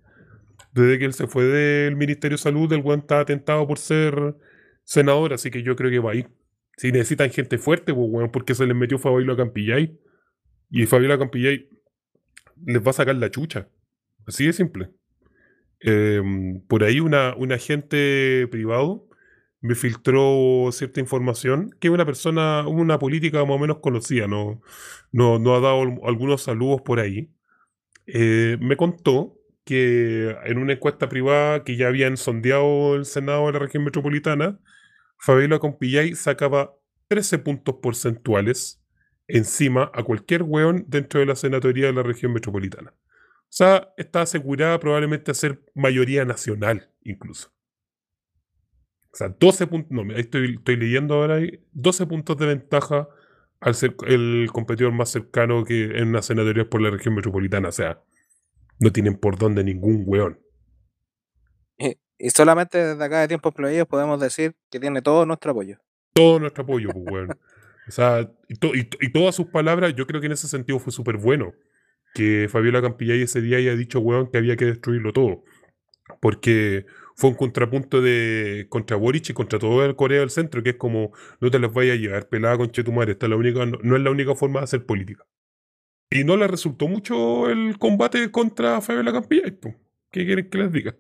desde que él se fue del Ministerio de Salud, el weón estaba tentado por ser senador, así que yo creo que va a ir. Si necesitan gente fuerte, pues porque se les metió Fabiola Campillay. Y Fabiola Campillay les va a sacar la chucha. Así de simple. Em, por ahí una, un agente privado me filtró cierta información que una persona, una política más o menos conocida, no, no, no ha dado al- algunos saludos por ahí. Eh, me contó que en una encuesta privada que ya habían sondeado el Senado de la región metropolitana, Fabiola Compillay sacaba 13 puntos porcentuales encima a cualquier weón dentro de la senatoría de la región metropolitana. O sea, está asegurada probablemente a ser mayoría nacional, incluso. O sea, 12 puntos, no, ahí estoy, estoy leyendo ahora, ahí, 12 puntos de ventaja al ser el competidor más cercano que en una senatoría por la región metropolitana. O sea, no tienen por dónde ningún weón. Y, y solamente desde acá de Tiempos Plebeyos podemos decir que tiene todo nuestro apoyo. todo nuestro apoyo, pues, weón. O sea, y, to- y to- y todas sus palabras, yo creo que en ese sentido fue súper bueno. Que Fabiola Campillay ese día haya dicho, weón, que había que destruirlo todo. Porque fue un contrapunto de contra Boric y contra todo el Corea del Centro, que es como, no te las vayas a llevar pelada con Chetumare, esta es la única, no, no es la única forma de hacer política. Y no le resultó mucho el combate contra Fabiola Campillay, pues. ¿Qué quieren que les diga?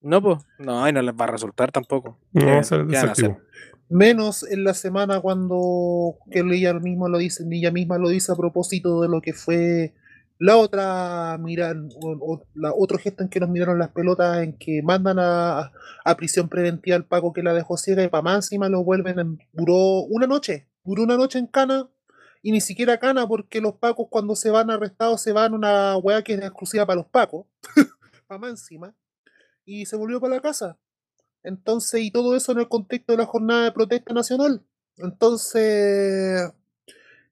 No, pues. No, y no les va a resultar tampoco. No, ¿Qué- va a ser qué van a hacer? desactivo. Menos en la semana cuando que ella misma lo dice, ella misma lo dice a propósito de lo que fue La otra, mira, o- o- la otro gesto en que nos miraron las pelotas, en que mandan a, a prisión preventiva al Paco que la dejó ciega y para más encima lo vuelven, en- duró una noche, duró una noche en Cana y ni siquiera Cana porque los Pacos cuando se van arrestados se van a una weá que es exclusiva para los Pacos, para más encima, y se volvió para la casa. Entonces, y todo eso en el contexto de la jornada de protesta nacional. Entonces,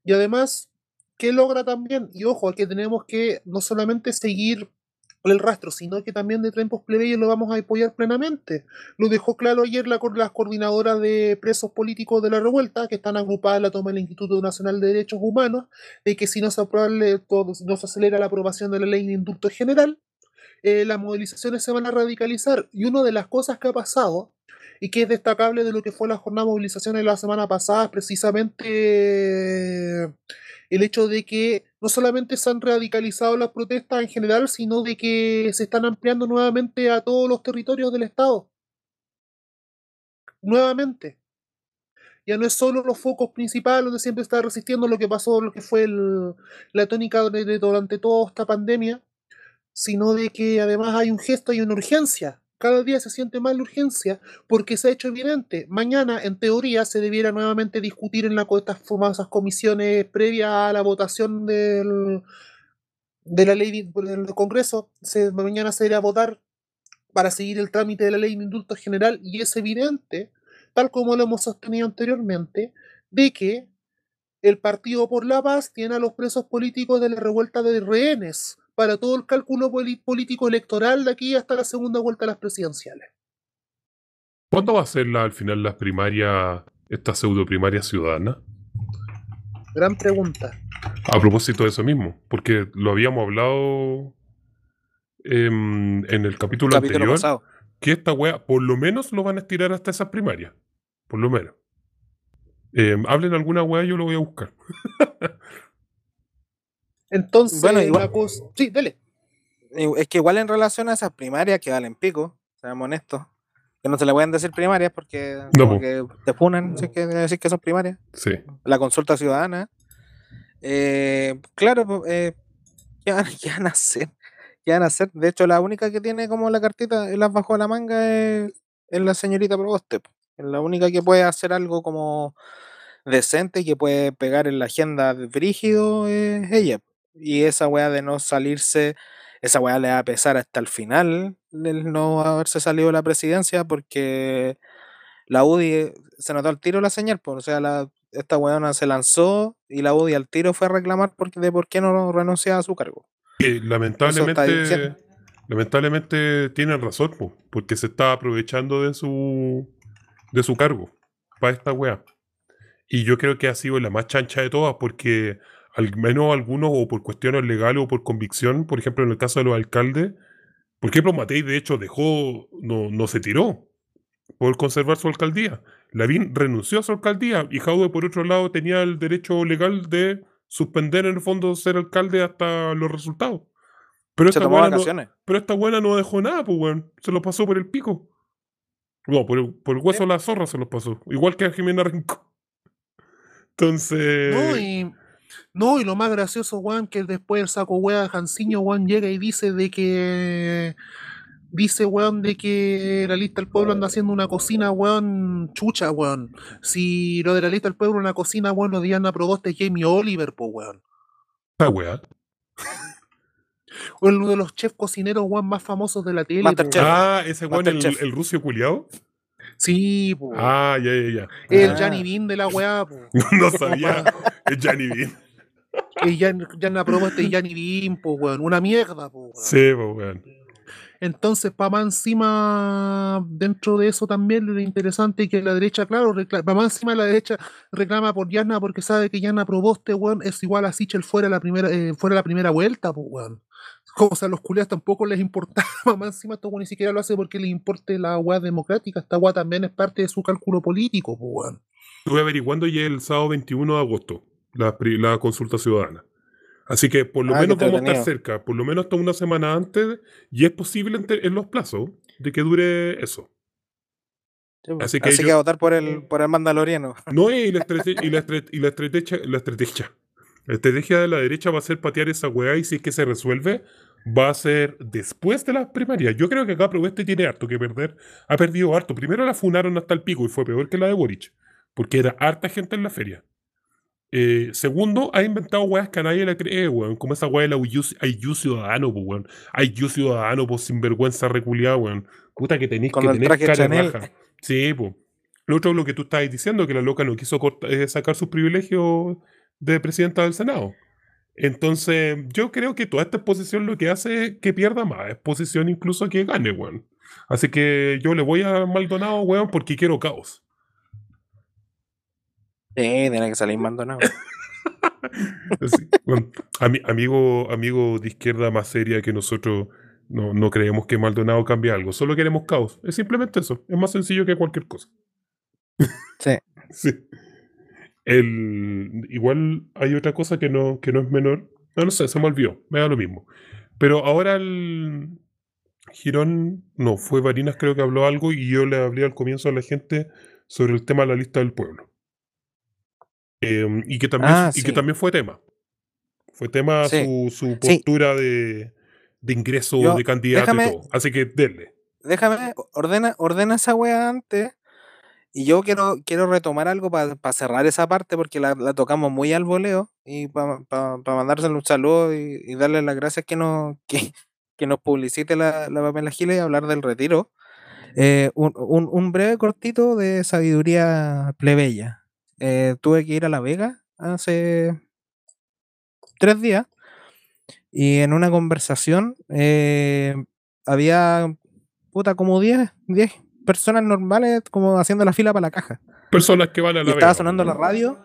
y además, ¿qué logra también? Y ojo, que tenemos que no solamente seguir el rastro, sino que también de tiempos plebeyos lo vamos a apoyar plenamente. Lo dejó claro ayer las coordinadoras de presos políticos de la revuelta, que están agrupadas en la toma del Instituto Nacional de Derechos Humanos, de que si no se, aprueba no se acelera la aprobación de la ley de indulto general, eh, las movilizaciones se van a radicalizar. Y una de las cosas que ha pasado y que es destacable de lo que fue la jornada de movilizaciones la semana pasada, es precisamente el hecho de que no solamente se han radicalizado las protestas en general, sino de que se están ampliando nuevamente a todos los territorios del Estado. Nuevamente. Ya no es solo los focos principales donde siempre está resistiendo lo que pasó, lo que fue la tónica durante toda esta pandemia, sino de que además hay un gesto y una urgencia. Cada día se siente más la urgencia porque se ha hecho evidente. Mañana, en teoría, se debiera nuevamente discutir en la, estas famosas comisiones previas a la votación del, de la ley de- del Congreso. Se, mañana se irá a votar para seguir el trámite de la ley de indulto general y es evidente, tal como lo hemos sostenido anteriormente, de que el Partido por la Paz tiene a los presos políticos de la revuelta de rehenes para todo el cálculo político electoral de aquí hasta la segunda vuelta a las presidenciales. ¿Cuándo va a ser la- al final las primarias, esta pseudo primaria ciudadana? Gran pregunta. A propósito de eso mismo, porque lo habíamos hablado em, en el capítulo, Capítulo anterior, pasado. que esta wea por lo menos lo van a estirar hasta esas primarias. Por lo menos. Em, hablen alguna wea, yo lo voy a buscar. Entonces, Bueno, igual- cosa... Sí, dele. Y Es que igual en relación a esas primarias que valen pico, seamos honestos, que no se le pueden decir primarias porque No, como po. que te funan si es que decir que son primarias. Sí. La consulta ciudadana. eh, claro, eh, ¿qué, van, qué van a hacer? ¿Qué van a hacer? De hecho, la única que tiene como la cartita y las bajo de la manga es, es la señorita Proboste. Es la única que puede hacer algo como decente y que puede pegar en la agenda de brígido es ella. Y esa weá de no salirse, esa weá le va a pesar hasta el final el no haberse salido de la presidencia porque la UDI se notó al tiro la señal, pues, o sea, la, esta weona se lanzó y la UDI al tiro fue a reclamar porque, de por qué no renunciaba a su cargo. Que lamentablemente, lamentablemente tienen razón, po, porque se está aprovechando de su de su cargo para esta wea. Y yo creo que ha sido la más chancha de todas, porque al menos algunos, o por cuestiones legales o por convicción, por ejemplo, en el caso de los alcaldes, por ejemplo, Matei de hecho dejó, no, no se tiró por conservar su alcaldía. Lavín renunció a su alcaldía y Jaude, por otro lado, tenía el derecho legal de suspender en el fondo ser alcalde hasta los resultados. Pero Se esta, tomó buena no, pero esta buena no dejó nada, pues, weón. Se lo pasó por el pico. No, por el, por el hueso de la zorra se los pasó. Igual que a Jimena Rincón. Entonces. No, y, no, y lo más gracioso, Juan, que después el saco wea de Janciño, Juan, llega y dice de que. Dice, weón, de que la lista del pueblo anda haciendo una cocina, weón, chucha, weón. Si lo de la lista del pueblo una cocina, weón, lo Diana Proboste es Jamie Oliver, po, weón. Esta weá. O uno de los chefs cocineros, weón, más famosos de la tele. weón. Ah, ese weón, el, el rucio culiao. Sí, po. Ah, ya, ya, ya. El Ah. Gianni Bean de la weá, po. No sabía. Es Johnny Bean. El Jan- Diana Proboste y Gianni Bean, po, weón. Una mierda, po, weón. Sí, pues, weón. Entonces, para más encima, dentro de eso también lo interesante es que la derecha, claro, para más encima la derecha reclama por Yana porque sabe que Yana Proboste, weón, es igual a Sichel fuera la primera, eh, fuera la primera vuelta, pues, weón. O sea, a los culiados tampoco les importa, más encima esto ni siquiera lo hace porque le importe la weá democrática, esta weá también es parte de su cálculo político, pues, weón. Estuve averiguando y es el sábado 21 de agosto la, la consulta ciudadana. Así que por lo Ah, menos vamos a estar cerca, por lo menos hasta una semana antes, y es posible en, te- en los plazos de que dure eso. Sí. Así Así que que, yo- a votar por el, por el Mandaloriano. No, y la, y la, y la estrategia, la estrategia, La estrategia de la derecha va a ser patear esa weá y si es que se resuelve, va a ser después de las primarias. Yo creo que acá Proeste tiene harto que perder. Ha perdido harto. Primero la funaron hasta el pico y fue peor que la de Boric, porque era harta gente en la feria. Eh, segundo, ha inventado weas que a nadie le cree, weón. Como esa wea de la IU Ciudadano, pues, weón. IU Ciudadano, pues, sinvergüenza reculiada, weón. Puta que tenéis que tener cara raja. Sí, pues. Lo otro es lo que tú estabas diciendo, que la loca no quiso corta- eh, sacar sus privilegios de presidenta del Senado. Entonces, yo creo que toda esta exposición lo que hace es que pierda más exposición incluso que gane, weón. Así que yo le voy a Maldonado, weón, porque quiero caos. Sí, tiene que salir Maldonado. Sí, bueno, ami- amigo, amigo de izquierda más seria que nosotros, no, no creemos que Maldonado cambie algo, solo queremos caos. Es simplemente eso, es más sencillo que cualquier cosa. Sí. Sí. El, igual hay otra cosa que no, que no es menor. No, no sé, se me olvidó, me da lo mismo. Pero ahora el Girón, no, fue Varinas creo que habló algo y yo le hablé al comienzo a la gente sobre el tema de la lista del pueblo. Em, y, que también, Ah, y que también fue tema. Fue tema Sí. su, su Sí. postura de, de ingreso Yo- de candidato y todo. Así que denle. Déjame, ordena, ordena esa wea antes. Y yo quiero, quiero retomar algo para cerrar esa parte porque la, la tocamos muy al voleo y para mandárselo un saludo y, y darle las gracias que nos, que, que nos publicite la, la Pamela Giles y hablar del retiro. Eh, un, un- un breve cortito de sabiduría plebeya. Eh, tuve que ir a La Vega hace tres días y en una conversación eh, había puta como 10, 10 personas normales como haciendo la fila para la caja. Personas que van a Y la estaba Vega, sonando la radio.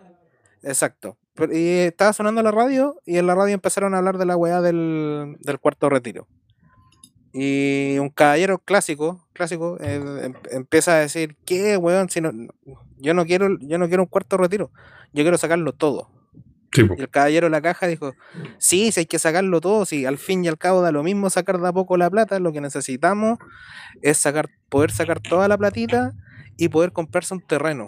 Exacto. Y estaba sonando la radio y en la radio empezaron a hablar de la weá del, del cuarto retiro. Y un caballero clásico, clásico, eh, em- empieza a decir, ¿qué, weón? Si no, yo no quiero, yo no quiero un cuarto retiro, yo quiero sacarlo todo. Sí, po. Y el caballero de la caja dijo, sí, si hay que sacarlo todo, si al fin y al cabo da lo mismo sacar de a poco la plata, lo que necesitamos es sacar, poder sacar toda la platita y poder comprarse un terreno.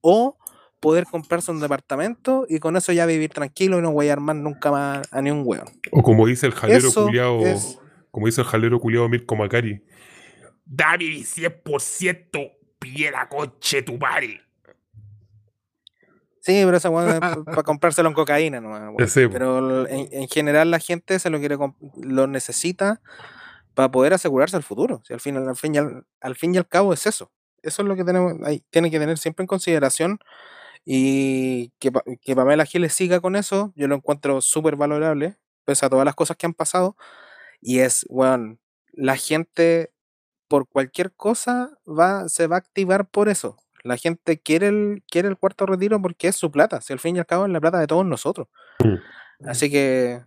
O poder comprarse un departamento y con eso ya vivir tranquilo y no voy a armar nunca más a ni un hueón. O como dice el jalero Eso culiao, es- como dice el jalero culiao Mirko Macari. Dame mi 100% piedra coche tu madre. Sí, pero esa weá es para comprárselo en cocaína nomás, weón. Po. Pero en, en general la gente se lo quiere lo necesita para poder asegurarse el futuro. Si al fin, al fin y al, al fin y al cabo es eso. Eso es lo que tenemos, hay, tiene que tener siempre en consideración. Y que, que Pamela Giles siga con eso, yo lo encuentro súper valorable, pese a todas las cosas que han pasado. Y es, weón, la gente por cualquier cosa va, se va a activar por eso. La gente quiere el, quiere el cuarto retiro porque es su plata. Si al fin y al cabo es la plata de todos nosotros. Mm. Así que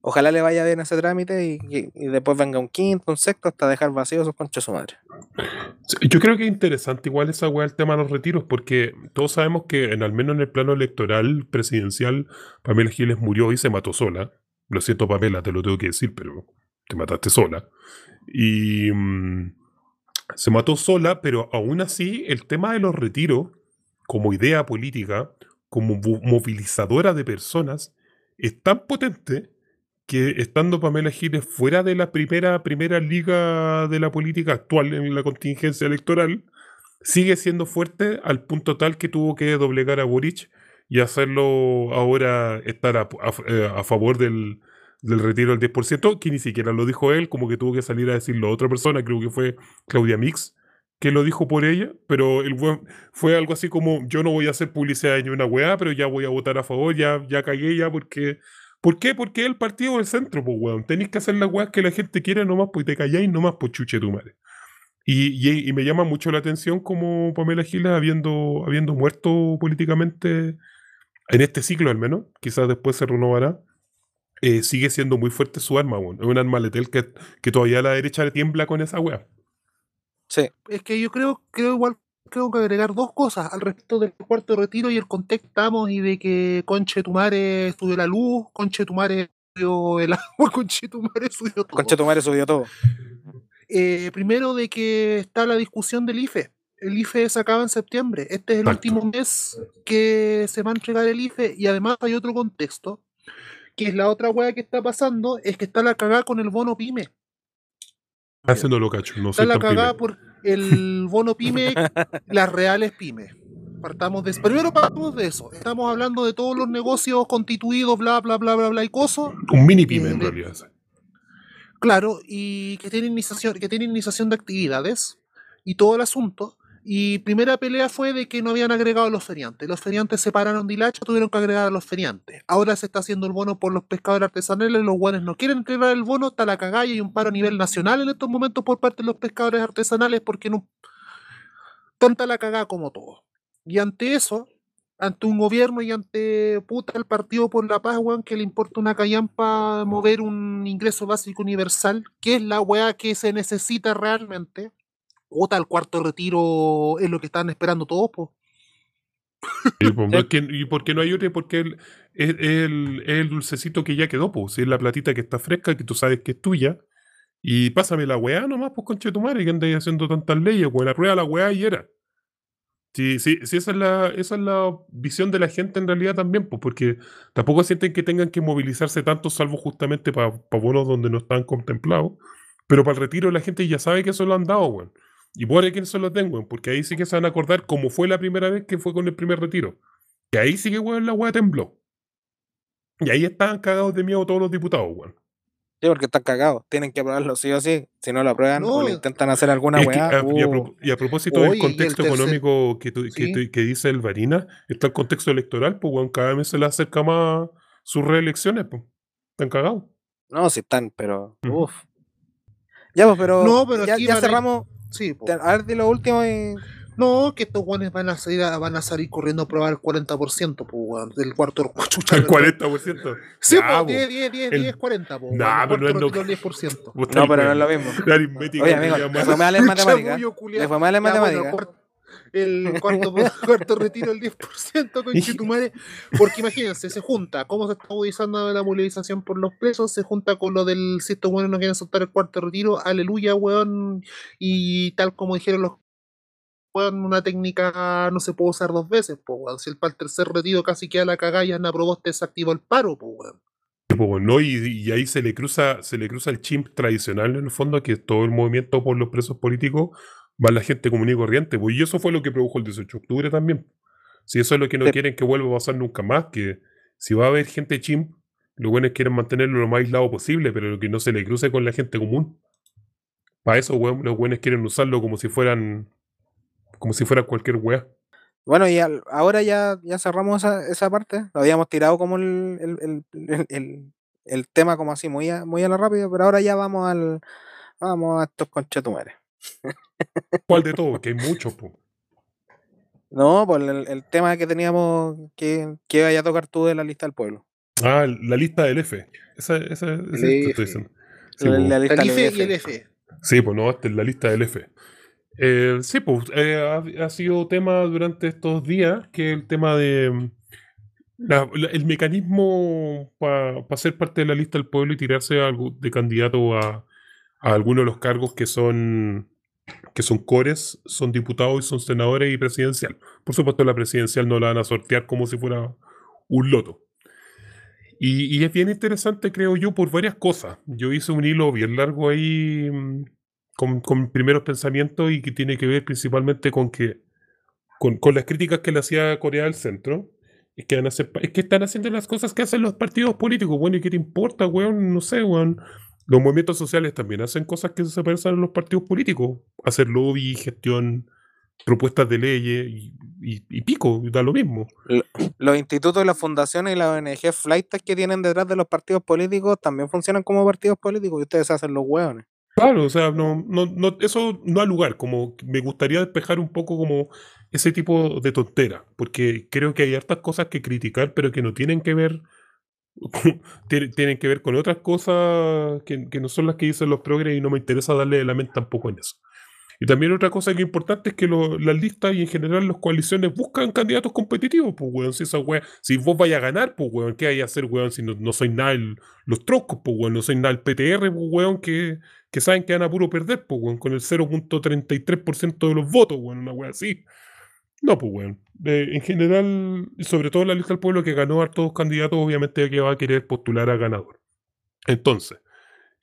ojalá le vaya bien ese trámite y, y- y después venga un quinto, un sexto, hasta dejar vacío sus conchas su madre. Yo creo que es interesante igual esa weá el tema de los retiros, porque todos sabemos que en, al menos en el plano electoral presidencial, Pamela Giles murió y se mató sola. Lo siento, Pamela, te lo tengo que decir, pero te mataste sola. Y mm, se mató sola, pero aún así el tema de los retiros, como idea política, como mo- movilizadora de personas, es tan potente que estando Pamela Giles fuera de la primera, primera liga de la política actual en la contingencia electoral, sigue siendo fuerte al punto tal que tuvo que doblegar a Boric y hacerlo ahora estar a, eh, a favor del, del retiro del 10%, que ni siquiera lo dijo él, como que tuvo que salir a decirlo otra persona, creo que fue Claudia Mix, que lo dijo por ella, pero el fue algo así como, yo no voy a hacer publicidad ni una weá, pero ya voy a votar a favor, ya, ya cagué ya porque... ¿Por qué? Porque el partido del centro, pues, weón. Tenéis que hacer las weas que la gente quiere nomás, pues te calláis nomás, pues chuche tu madre. Y, y- y me llama mucho la atención como Pamela Giles, habiendo, habiendo muerto políticamente, en este ciclo al menos, quizás después se renovará, eh, sigue siendo muy fuerte su arma, weón. Es un arma letal que, que todavía la derecha le tiembla con esa wea. Sí, Es que yo creo, creo igual tengo que agregar dos cosas al respecto del cuarto retiro y el contexto que estamos y de que Conche Tumare subió la luz, Conche Tumare subió el agua, Conche Tumare subió todo. Concha tu madre subió todo. Eh, primero de que está la discusión del IFE. el IFE se acaba en septiembre. Este es el Exacto. último mes que se va a entregar el IFE y además hay otro contexto, que es la otra weá que está pasando, es que está la cagada con el bono PYME. Ese no lo cacho, no Está la cagada pyme. por el bono PYME, las reales PYME. Partamos de Primero partamos de eso. Estamos hablando de todos los negocios constituidos, bla, bla, bla, bla, bla y cosas. Un mini pyme Eh, en de- realidad. Claro, y que tiene iniciación, que tiene iniciación de actividades y todo el asunto. Y primera pelea fue de que no habían agregado los feriantes. Los feriantes se pararon de hilacha, tuvieron que agregar a los feriantes. Ahora se está haciendo el bono por los pescadores artesanales, los guanes no quieren entregar el bono, está la cagada y un paro a nivel nacional en estos momentos por parte de los pescadores artesanales porque no... Tanta la cagada como todo. Y ante eso, ante un gobierno y ante puta el Partido por la Paz, weón, que le importa una callampa mover un ingreso básico universal, que es la weá que se necesita realmente. Puta, el cuarto retiro es lo que están esperando todos, pues. Y, es que- y porque no hay otro, porque es, el, el dulcecito que ya quedó, pues. Si es la platita que está fresca, que tú sabes que es tuya. Y pásame la weá nomás, pues conche tu madre, que andáis haciendo tantas leyes, pues la prueba la weá y era. Sí, sí, sí, esa es la, esa es la visión de la gente en realidad también, pues, porque tampoco sienten que tengan que movilizarse tanto, salvo justamente para bonos donde no están contemplados. Pero para el retiro la gente ya sabe que eso lo han dado, weón. Y por que eso lo tengo, porque ahí sí que se van a acordar cómo fue la primera vez que fue con el primer retiro. Que ahí sí que, weón, la weá tembló. Y ahí estaban cagados de miedo todos los diputados, weón. Sí, porque están cagados. Tienen que aprobarlo sí o sí. Si no lo aprueban o le No. intentan hacer alguna Es que, weá. a- y, a, uh, pro- y a propósito Oye, del contexto tercer- económico que, tu- que, Sí. tu- que dice el Varina, está el contexto electoral, pues, weón, cada vez se le acerca más sus reelecciones, pues. Están cagados. No, sí están, pero. Ujú. Uf. Ya, pues, pero. No, pero ya, aquí cerramos. Sí, po. A ver, di lo último y. No, que estos guanes van a salir, a- van a salir corriendo a probar el 40%, pues, weón, del cuarto chucha, El del- 40%. Sí, pues, po. 10, 10, 10, El- 10, 40, pues. Nah, pero no es lo que- 10%. Vos No, pero no es lo mismo. La aritmética Oye, amigo, le fue mal en matemática. Le fue mal en matemática. El cuarto, cuarto retiro el 10% con Chitumare, porque imagínense, se junta, cómo se está agudizando la movilización por los presos, se junta con lo del si estos weones no quieren soltar el cuarto retiro, aleluya, weón, y tal como dijeron los weón, una técnica no se puede usar dos veces, pues weón, si el para el tercer retiro casi queda la cagada y Ana Proboste desactivó el paro, pues weón. Pues, ¿no? Y, y ahí se le cruza, se le cruza el chimp tradicional en el fondo, que todo el movimiento por los presos políticos va la gente común y corriente. Pues, y eso fue lo que produjo el 18 de octubre también. Si eso es lo que no Sí. quieren que vuelva a pasar nunca más, que si va a haber gente chimp, los buenos quieren mantenerlo lo más aislado posible, pero lo que no se le cruce con la gente común. Para eso, los buenos quieren usarlo como si fueran, como si fuera cualquier weá. Bueno, y al- ahora ya, ya cerramos esa, esa parte. Lo habíamos tirado como el, el, el- el- el- el tema como así, muy a, muy a la rápida, pero ahora ya vamos al vamos a estos conchetumares. ¿Cuál de todos? Que hay muchos, pues. No, pues el, el tema que teníamos que, que vaya a tocar tú de la lista del pueblo. Ah, la lista del F. Esa, esa, esa El te estoy F. diciendo. Sí, La- lista El del IFE y el. F. Sí, pues no, esta es la lista del F. Eh, sí, pues eh, ha, ha sido tema durante estos días que el tema de la- la- el mecanismo para ser parte de la lista del pueblo y tirarse algo de candidato a, a alguno de los cargos que son que son cores, son diputados y son senadores y presidencial. Por supuesto, la presidencial no la van a sortear como si fuera un loto. Y, es bien interesante, creo yo, por varias cosas. Yo hice un hilo bien largo ahí mm, con, con primeros pensamientos y que tiene que ver principalmente con que con, con las críticas que le hacía Corea del Centro. Es que, van a hacer es que están haciendo las cosas que hacen los partidos políticos. Bueno, ¿y qué te importa, weón? No sé, weón. Los movimientos sociales también hacen cosas que se parecen a los partidos políticos. Hacer lobby, gestión, propuestas de leyes y, y- y pico, da lo mismo. Los institutos, las fundaciones y las ONG flights que tienen detrás de los partidos políticos también funcionan como partidos políticos y ustedes hacen los hueones. Claro, o sea, no, no, no, eso no da lugar, como me gustaría despejar un poco como ese tipo de tontera, porque creo que hay hartas cosas que criticar, pero que no tienen que ver, tienen, que ver con otras cosas que, que no son las que dicen los progres y no me interesa darle la mente tampoco en eso. Y también otra cosa que es importante es que las listas y en general las coaliciones buscan candidatos competitivos, pues, weón. Si, esa wea- si vos vayas a ganar, pues, weón, ¿qué hay a hacer, weón? Si no, no soy nada el- los troncos, pues, weón, no soy nada el PTR, pues, weón, que, que saben que van a puro perder, pues, weón, con el 0.33% de los votos, weón, una wea así. No, pues, weón. Eh, en general, y sobre todo la lista del pueblo que ganó a todos candidatos, obviamente que va a querer postular a ganador. Entonces,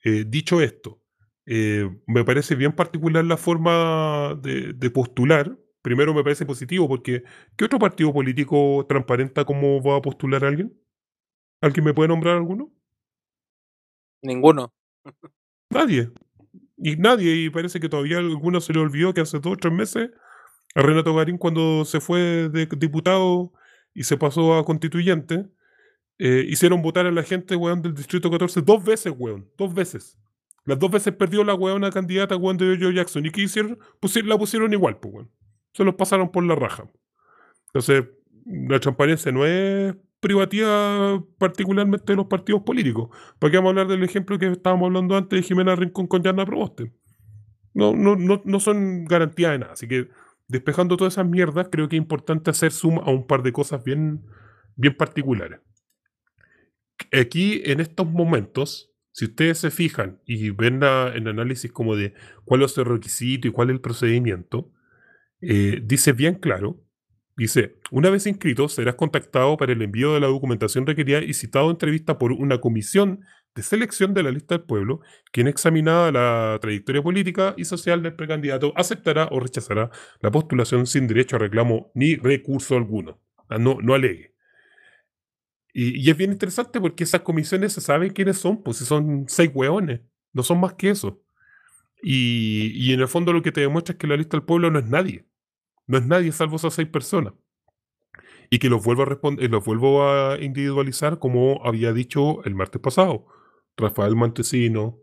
eh, dicho esto, eh, me parece bien particular la forma de, de postular. Primero me parece positivo porque ¿qué otro partido político transparenta cómo va a postular a alguien? ¿Alguien me puede nombrar alguno? Ninguno. Nadie. Y nadie, y parece que todavía a alguno se le olvidó que hace dos o tres meses a Renato Garín cuando se fue de diputado y se pasó a constituyente, eh, hicieron votar a la gente, weón, del Distrito 14 dos veces, weón, dos veces. Las dos veces perdió la weona candidata, weón, de Joe Jackson. ¿Y qué hicieron? Pusi- la pusieron igual, pues, weón. Se los pasaron por la raja. Entonces, la transparencia no es privativa particularmente de los partidos políticos. ¿Para qué vamos a hablar del ejemplo que estábamos hablando antes de Jimena Rincón con Yarna Proboste? No, no, no, no son garantía de nada. Así que, despejando todas esas mierdas, creo que es importante hacer zoom a un par de cosas bien, bien particulares. Aquí, en estos momentos, si ustedes se fijan y ven la- el análisis como de cuál es el requisito y cuál es el procedimiento, eh, dice bien claro, dice, una vez inscrito serás contactado para el envío de la documentación requerida y citado a entrevista por una comisión de selección de la lista del pueblo, quien examinada la trayectoria política y social del precandidato aceptará o rechazará la postulación sin derecho a reclamo ni recurso alguno. Ah, No, no alegue. Y, es bien interesante porque esas comisiones se sabe quiénes son, pues si son seis hueones, no son más que eso. Y, y en el fondo lo que te demuestra es que la lista del pueblo no es nadie. No es nadie salvo esas seis personas. Y que los vuelvo a responder, los vuelvo a individualizar como había dicho el martes pasado. Rafael Montesino,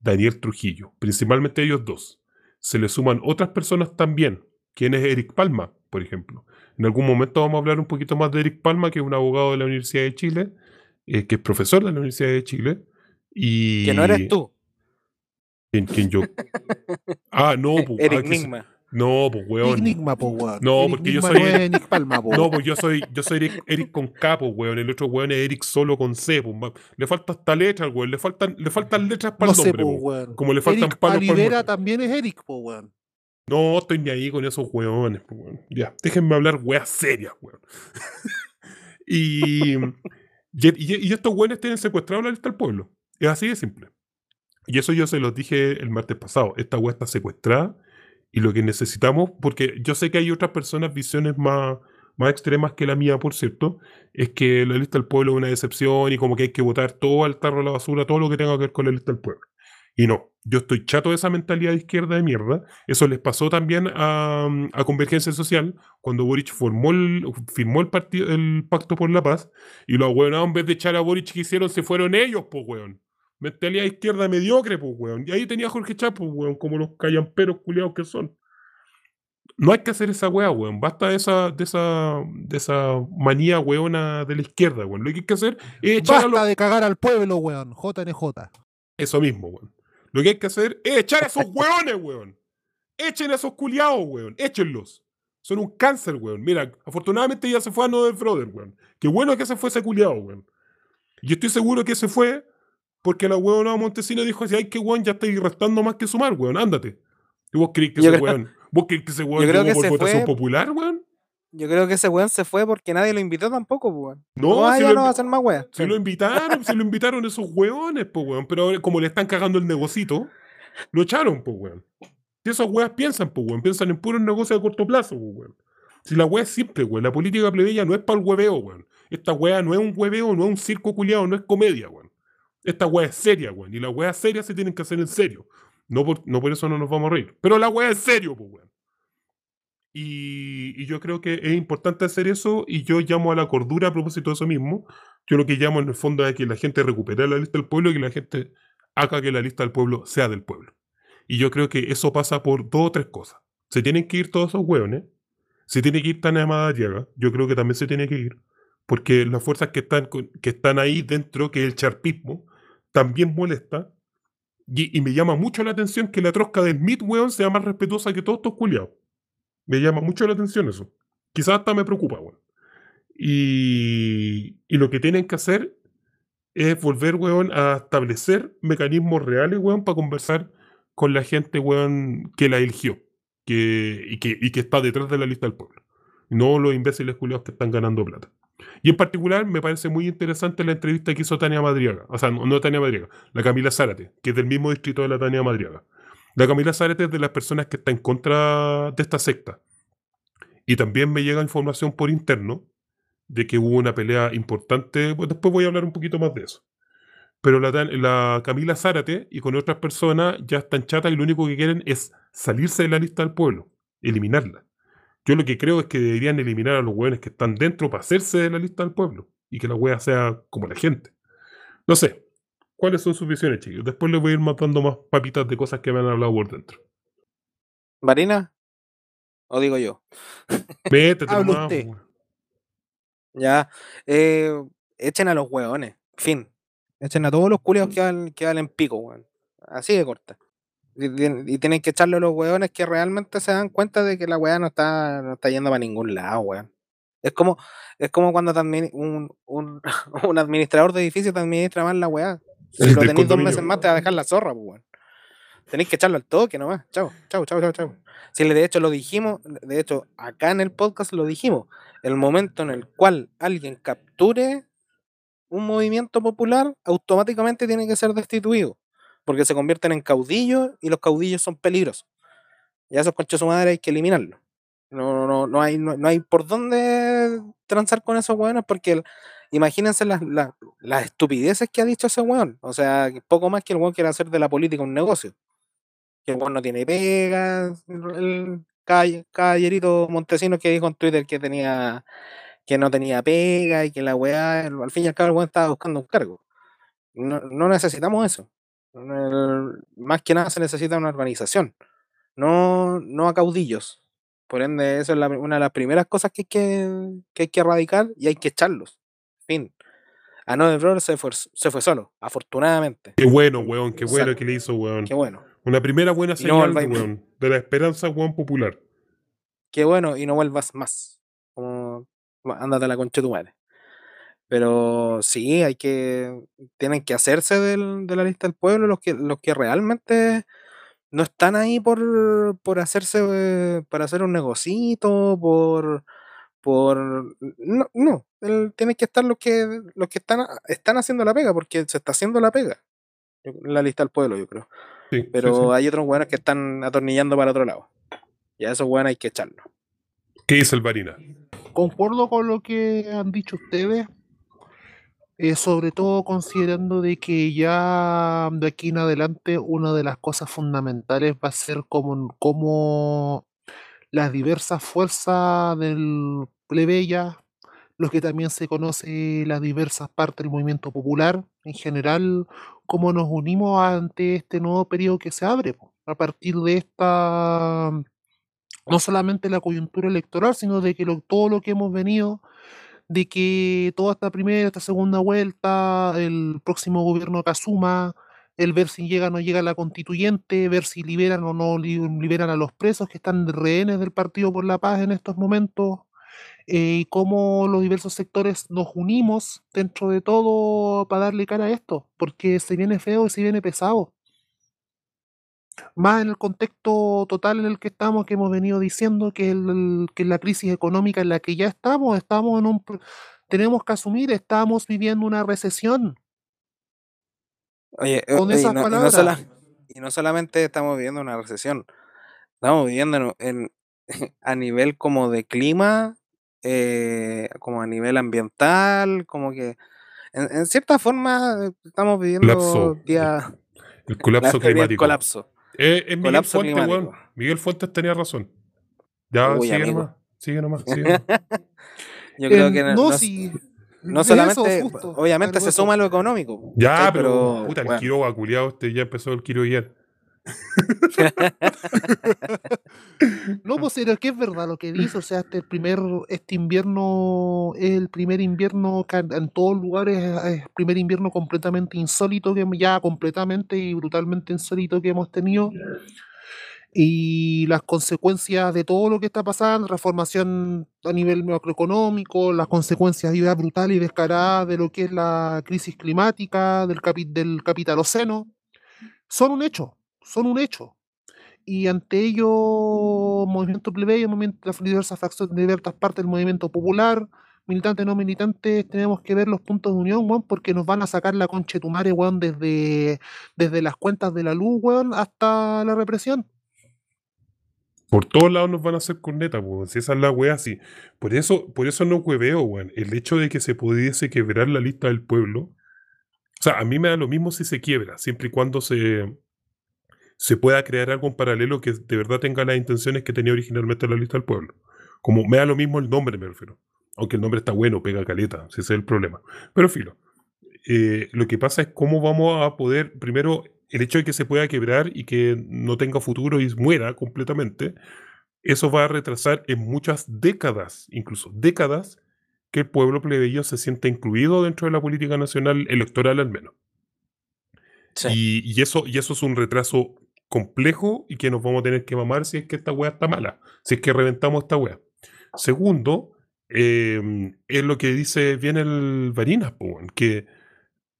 Daniel Trujillo, principalmente ellos dos. Se le suman otras personas también. ¿Quién es Eric Palma, por ejemplo? En algún momento vamos a hablar un poquito más de Eric Palma, que es un abogado de la Universidad de Chile, eh, que es profesor de la Universidad de Chile. Y Que no eres tú, ¿Quién, quién yo? Ah, no, ah, Eric Migma. No, pues, weón. Enigma, po, weón. No, Eric porque yo soy- no es Nick Palma, po. No, pues yo soy, yo soy Eric, Eric con K, weón. El otro weón es Eric solo con C, Le falta hasta letras, weón. Le faltan, le faltan letras para no el sé, nombre, po, weón. Como le faltan Eric palos pa'l Olivera muerto. también es Eric, po, weón. No, estoy ni ahí con esos weones, weón. Ya, déjenme hablar weas serias, weón. y, y, y- y estos weones tienen secuestrado la lista del pueblo. Es así de simple. Y eso yo se los dije el martes pasado. Esta wea está secuestrada y lo que necesitamos, porque yo sé que hay otras personas, visiones más, más extremas que la mía, por cierto, es que la lista del pueblo es una decepción y como que hay que votar todo al tarro de la basura, todo lo que tenga que ver con la lista del pueblo. Y no, yo estoy chato de esa mentalidad de izquierda de mierda. Eso les pasó también a, a Convergencia Social cuando Boric formó el, firmó el, partido, el Pacto por la Paz y los weonados en vez de echar a Boric que hicieron se fueron ellos, pues weón. Mentalidad izquierda mediocre, pues weón. Y ahí tenía a Jorge pues weón, como los callamperos culiados que son. No hay que hacer esa weá, weón. Basta de esa, de esa, de esa manía weona de la izquierda, weón. Lo que hay que hacer es echar a los Basta de cagar al pueblo, weón. JNJ. eso mismo, weón. Lo que hay que hacer es echar a esos weones, weón. Echen a esos culiados, weón. Échenlos. Son un cáncer, weón. Mira, afortunadamente ya se fue a No Brother, weón. Qué bueno que se fue ese culiado, weón. Y estoy seguro que se fue porque la weona Montesino dijo así, ay, que weón, ya estáis restando más que sumar, weón. Ándate. ¿Y vos crees que Yo ese creo- weón, vos crees que ese weón llegó por se votación fue- popular, weón? Yo creo que ese weón se fue porque nadie lo invitó tampoco, weón. No, No, si ya lo no va a hacer más weón. Si lo invitaron, si lo invitaron esos weones, pues weón. Pero ahora, como le están cagando el negocito, lo echaron, pues weón. Si esos weas piensan, pues weón, piensan en puros negocios a corto plazo, pues weón. Si la wea es simple, weón, la política plebeya no es para el hueveo, weón. Esta wea no es un hueveo, no es un circo culiado, no es comedia, weón. Esta wea es seria, weón. Y las weas serias se tienen que hacer en serio. No por, no por eso no nos vamos a reír. Pero la wea es serio, pues weón. Y, y yo creo que es importante hacer eso y yo llamo a la cordura a propósito de eso mismo. Yo lo que llamo en el fondo es que la gente recupere la lista del pueblo y que la gente haga que la lista del pueblo sea del pueblo. Y yo creo que eso pasa por dos o tres cosas. Se tienen que ir todos esos hueones. Se tiene que ir Tania Madariaga. Yo creo que también se tiene que ir. Porque las fuerzas que están, que están ahí dentro, que es el charpismo, también molesta. Y, me llama mucho la atención que la trosca de Smith, weón, sea más respetuosa que todos estos culiados. Me llama mucho la atención eso. Quizás hasta me preocupa, weón. Y, y lo que tienen que hacer es volver, weón, a establecer mecanismos reales, weón, para conversar con la gente, weón, que la eligió que, y, que, y que está detrás de la lista del pueblo. No los imbéciles culiados que están ganando plata. Y en particular me parece muy interesante la entrevista que hizo Tania Madriaga. O sea, no, Tania Madriaga, la Camila Zárate, que es del mismo distrito de la Tania Madriaga. La Camila Zárate es de las personas que está en contra de esta secta. Y también me llega información por interno de que hubo una pelea importante. Después voy a hablar un poquito más de eso. Pero la, la Camila Zárate y con otras personas ya están chatas y lo único que quieren es salirse de la lista del pueblo, eliminarla. Yo lo que creo es que deberían eliminar a los hueones que están dentro para hacerse de la lista del pueblo y que la hueá sea como la gente. No sé. ¿Cuáles son sus visiones, chicos? Después les voy a ir matando más papitas de cosas que me han hablado por dentro. ¿Marina? ¿O digo yo? Métete nomás. Ya. eh, echen a los hueones. Fin. Echen a todos los culios que valen, que valen pico, weón. Así de corta. Y, y tienen que echarle a los hueones que realmente se dan cuenta de que la weá no está, no está yendo para ningún lado, weón. Es como, es como cuando también un, un, un administrador de edificio te administra mal la weá. Si lo tenéis dos meses más, te va a dejar la zorra, weón. Tenéis que echarlo al toque nomás. Chao, chao, chao, chao, chao. Si de hecho lo dijimos, de hecho, acá en el podcast lo dijimos. El momento en el cual alguien capture un movimiento popular, automáticamente tiene que ser destituido. Porque se convierten en caudillos y los caudillos son peligrosos. Y a esos conchos su madre hay que eliminarlos. No, no, no, hay, no, no hay por dónde transar con esos hueones porque imagínense las, las, estupideces que ha dicho ese hueón. O sea, poco más que el hueón quiere hacer de la política un negocio. Que el hueón no tiene pega. El, caballerito Montesino que dijo en Twitter que tenía que no tenía pega y que la weá, al fin y al cabo, el weón estaba buscando un cargo. No, no necesitamos eso. El- más que nada se necesita una organización, no, no a caudillos. Por ende, eso es la- una de las primeras cosas que hay que, que hay que erradicar y hay que echarlos. Fin. A Noel Brother se fue, se fue solo, afortunadamente. Qué bueno, weón, qué bueno Exacto. que le hizo, weón. Qué bueno. Una primera buena Y no señal de, volváis- weón, de la esperanza, weón, popular. Qué bueno y no vuelvas más. Como, "Va, ándate a la concha de tu madre. Pero sí, hay que, tienen que hacerse del- de la lista del pueblo los que, los que realmente no están ahí por, por hacerse, para hacer un negocito, por, por, no, no, el- tienen que estar los que, los que están, están haciendo la pega, porque se está haciendo la pega. La lista del pueblo, yo creo. Sí, Pero sí. hay otros buenos que están atornillando para otro lado. Y a esos buenos hay que echarlos. ¿Qué dice el Varina? Concuerdo con lo que han dicho ustedes, eh, sobre todo considerando de que ya de aquí en adelante una de las cosas fundamentales va a ser como, como las diversas fuerzas del plebeya, lo que también se conoce las diversas partes del movimiento popular en general, cómo nos unimos ante este nuevo periodo que se abre a partir de esta no solamente la coyuntura electoral, sino de que todo lo que hemos venido, de que toda esta primera, esta segunda vuelta, el próximo gobierno que asuma, el ver si llega o no llega la constituyente, ver si liberan o no li- liberan a los presos que están rehenes del Partido por la Paz en estos momentos, eh, y cómo los diversos sectores nos unimos dentro de todo para darle cara a esto, porque se viene feo y se viene pesado más en el contexto total en el que estamos, que hemos venido diciendo que, el, que la crisis económica en la que ya estamos, estamos en un, tenemos que asumir, estamos viviendo una recesión. Oye, eh, Con oye, y esas no, y no palabras. sola- y no solamente estamos viviendo una recesión, estamos viviendo en, en- a nivel como de clima, eh, como a nivel ambiental, como que en, en cierta forma eh, estamos viviendo Colapso. El colapso climático. colapso. Eh, es Miguel Colapso Fuentes, weón. Miguel Fuentes tenía razón. Ya, Uy, sigue amigo. nomás. Sigue nomás. Sigue nomás. Yo creo En- que no, no, no- si- no solamente, eso, justo, obviamente se suma lo económico. ya, ¿cachai? pero, puta, el bueno, Quiroga, culiado, este ya empezó el Quiro ayer. No, pues pero que es verdad lo que dice, o sea, este primer, este invierno es el primer invierno en todos lugares es es el primer invierno completamente insólito que ya completamente y brutalmente insólito que hemos tenido. Y las consecuencias de todo lo que está pasando, transformación a nivel macroeconómico, las consecuencias ya brutales y descaradas de lo que es la crisis climática, del, capi- del capitaloceno, son un hecho, son un hecho y ante ello movimiento plebeyo, movimiento, las diversas facciones de diversas partes del movimiento popular, militantes, no militantes, tenemos que ver los puntos de unión, weón, porque nos van a sacar la concha de tu madre, weón, desde, desde las cuentas de la luz, weón, hasta la represión. Por todos lados nos van a hacer corneta, pues. Si esa es la weá, sí. Por eso, por eso no hueveo, weón. El hecho de que se pudiese quebrar la lista del pueblo. O sea, a mí me da lo mismo si se quiebra, siempre y cuando se, se pueda crear algo en paralelo que de verdad tenga las intenciones que tenía originalmente la lista del pueblo. Como me da lo mismo el nombre, me refiero. Aunque el nombre está bueno, pega caleta, si ese es el problema. Pero filo. eh, lo que pasa es cómo vamos a poder, primero, el hecho de que se pueda quebrar y que no tenga futuro y muera completamente, eso va a retrasar en muchas décadas, incluso décadas, que el pueblo plebeyo se sienta incluido dentro de la política nacional electoral al menos. Sí. Y, y eso, y eso es un retraso complejo y que nos vamos a tener que mamar si es que esta weá está mala, si es que reventamos esta weá. Segundo, eh, es lo que dice bien el Varinas, que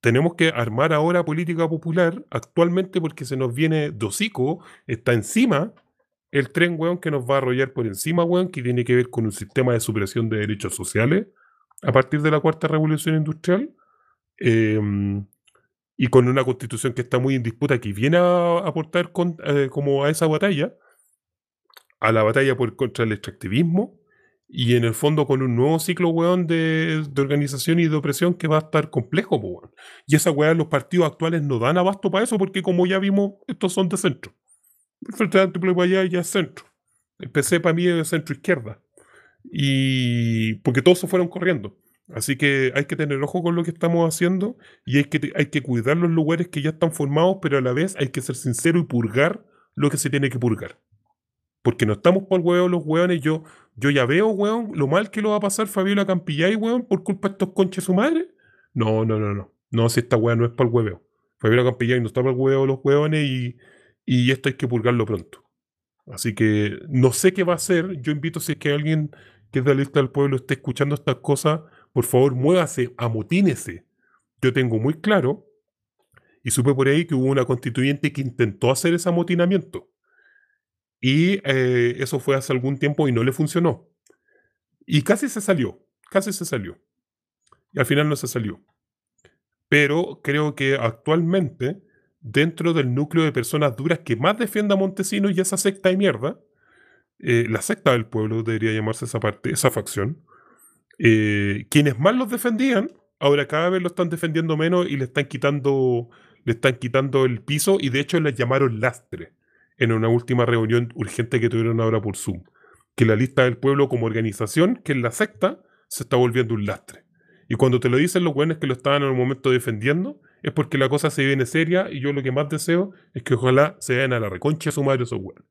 tenemos que armar ahora política popular actualmente porque se nos viene dosico, está encima el tren, weón, que nos va a arrollar por encima, weón, que tiene que ver con un sistema de superación de derechos sociales a partir de la cuarta revolución industrial. em, y con una constitución que está muy en disputa, que viene a aportar con- eh, como a esa batalla, a la batalla por contra el extractivismo, y en el fondo con un nuevo ciclo, weón, de, de organización y de opresión que va a estar complejo, weón. Y esa weá los partidos actuales no dan abasto para eso, porque como ya vimos, estos son de centro. El Frente Amplio para allá ya es centro. El PC para mí es centro izquierda. Y porque todos se fueron corriendo. Así que hay que tener ojo con lo que estamos haciendo y hay que, hay que cuidar los lugares que ya están formados, pero a la vez hay que ser sincero y purgar lo que se tiene que purgar. Porque no estamos por huevo los hueones. Yo, yo ya veo, hueón, lo mal que lo va a pasar Fabiola Campillay, hueón, por culpa de estos conches su madre. No, no, no, no. No, si esta hueá no es para el hueveo. Fabiola Campillay no está para el huevo los hueones y, y esto hay que purgarlo pronto. Así que no sé qué va a hacer. Yo invito si es que alguien que es de la lista del pueblo esté escuchando estas cosas, por favor, muévase, amotínese. Yo tengo muy claro, y supe por ahí que hubo una constituyente que intentó hacer ese amotinamiento. Y eh, eso fue hace algún tiempo y no le funcionó. Y casi se salió, casi se salió. Y al final no se salió. Pero creo que actualmente, dentro del núcleo de personas duras que más defienda a Montesinos y esa secta de mierda, eh, la secta del pueblo debería llamarse esa parte, esa facción, eh, quienes más los defendían, ahora cada vez lo están defendiendo menos y le están quitando, le están quitando el piso y de hecho les llamaron lastre en una última reunión urgente que tuvieron ahora por Zoom. Que la lista del pueblo como organización, que es la secta, se está volviendo un lastre. Y cuando te lo dicen los buenos que lo estaban en un momento defendiendo, es porque la cosa se viene seria y yo lo que más deseo es que ojalá se vayan a la reconcha de su madre esos weones.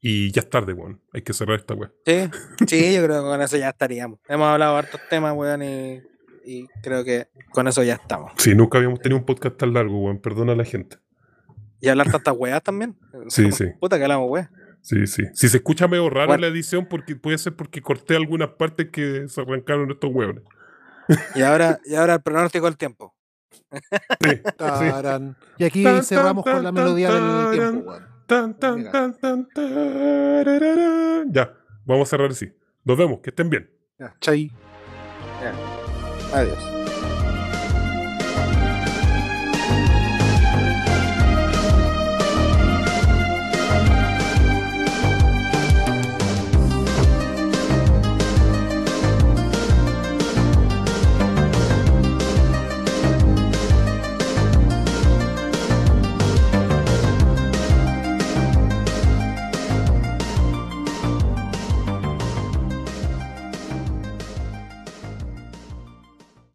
Y ya es tarde, weón. Hay que cerrar esta weá. Sí, sí, yo creo que con eso ya estaríamos. Hemos hablado de hartos temas, weón, y, y creo que con eso ya estamos. Sí, nunca habíamos tenido un podcast tan largo, weón. Perdona a la gente. Y hablar tantas weas también. Sí, sí. Puta que hablamos weas. Sí, sí. Si se escucha medio raro Bueno. la edición, porque puede ser porque corté algunas partes que se arrancaron estos hueones. Y ahora, y ahora el pronóstico del tiempo. Sí. Y aquí Tan, cerramos tan, con la tan, melodía del tiempo, weón. Tan, tan, Mira. tan, tan, tarararán. Ya, vamos a cerrar así. Nos vemos, que estén bien. Ya, chai. Adiós.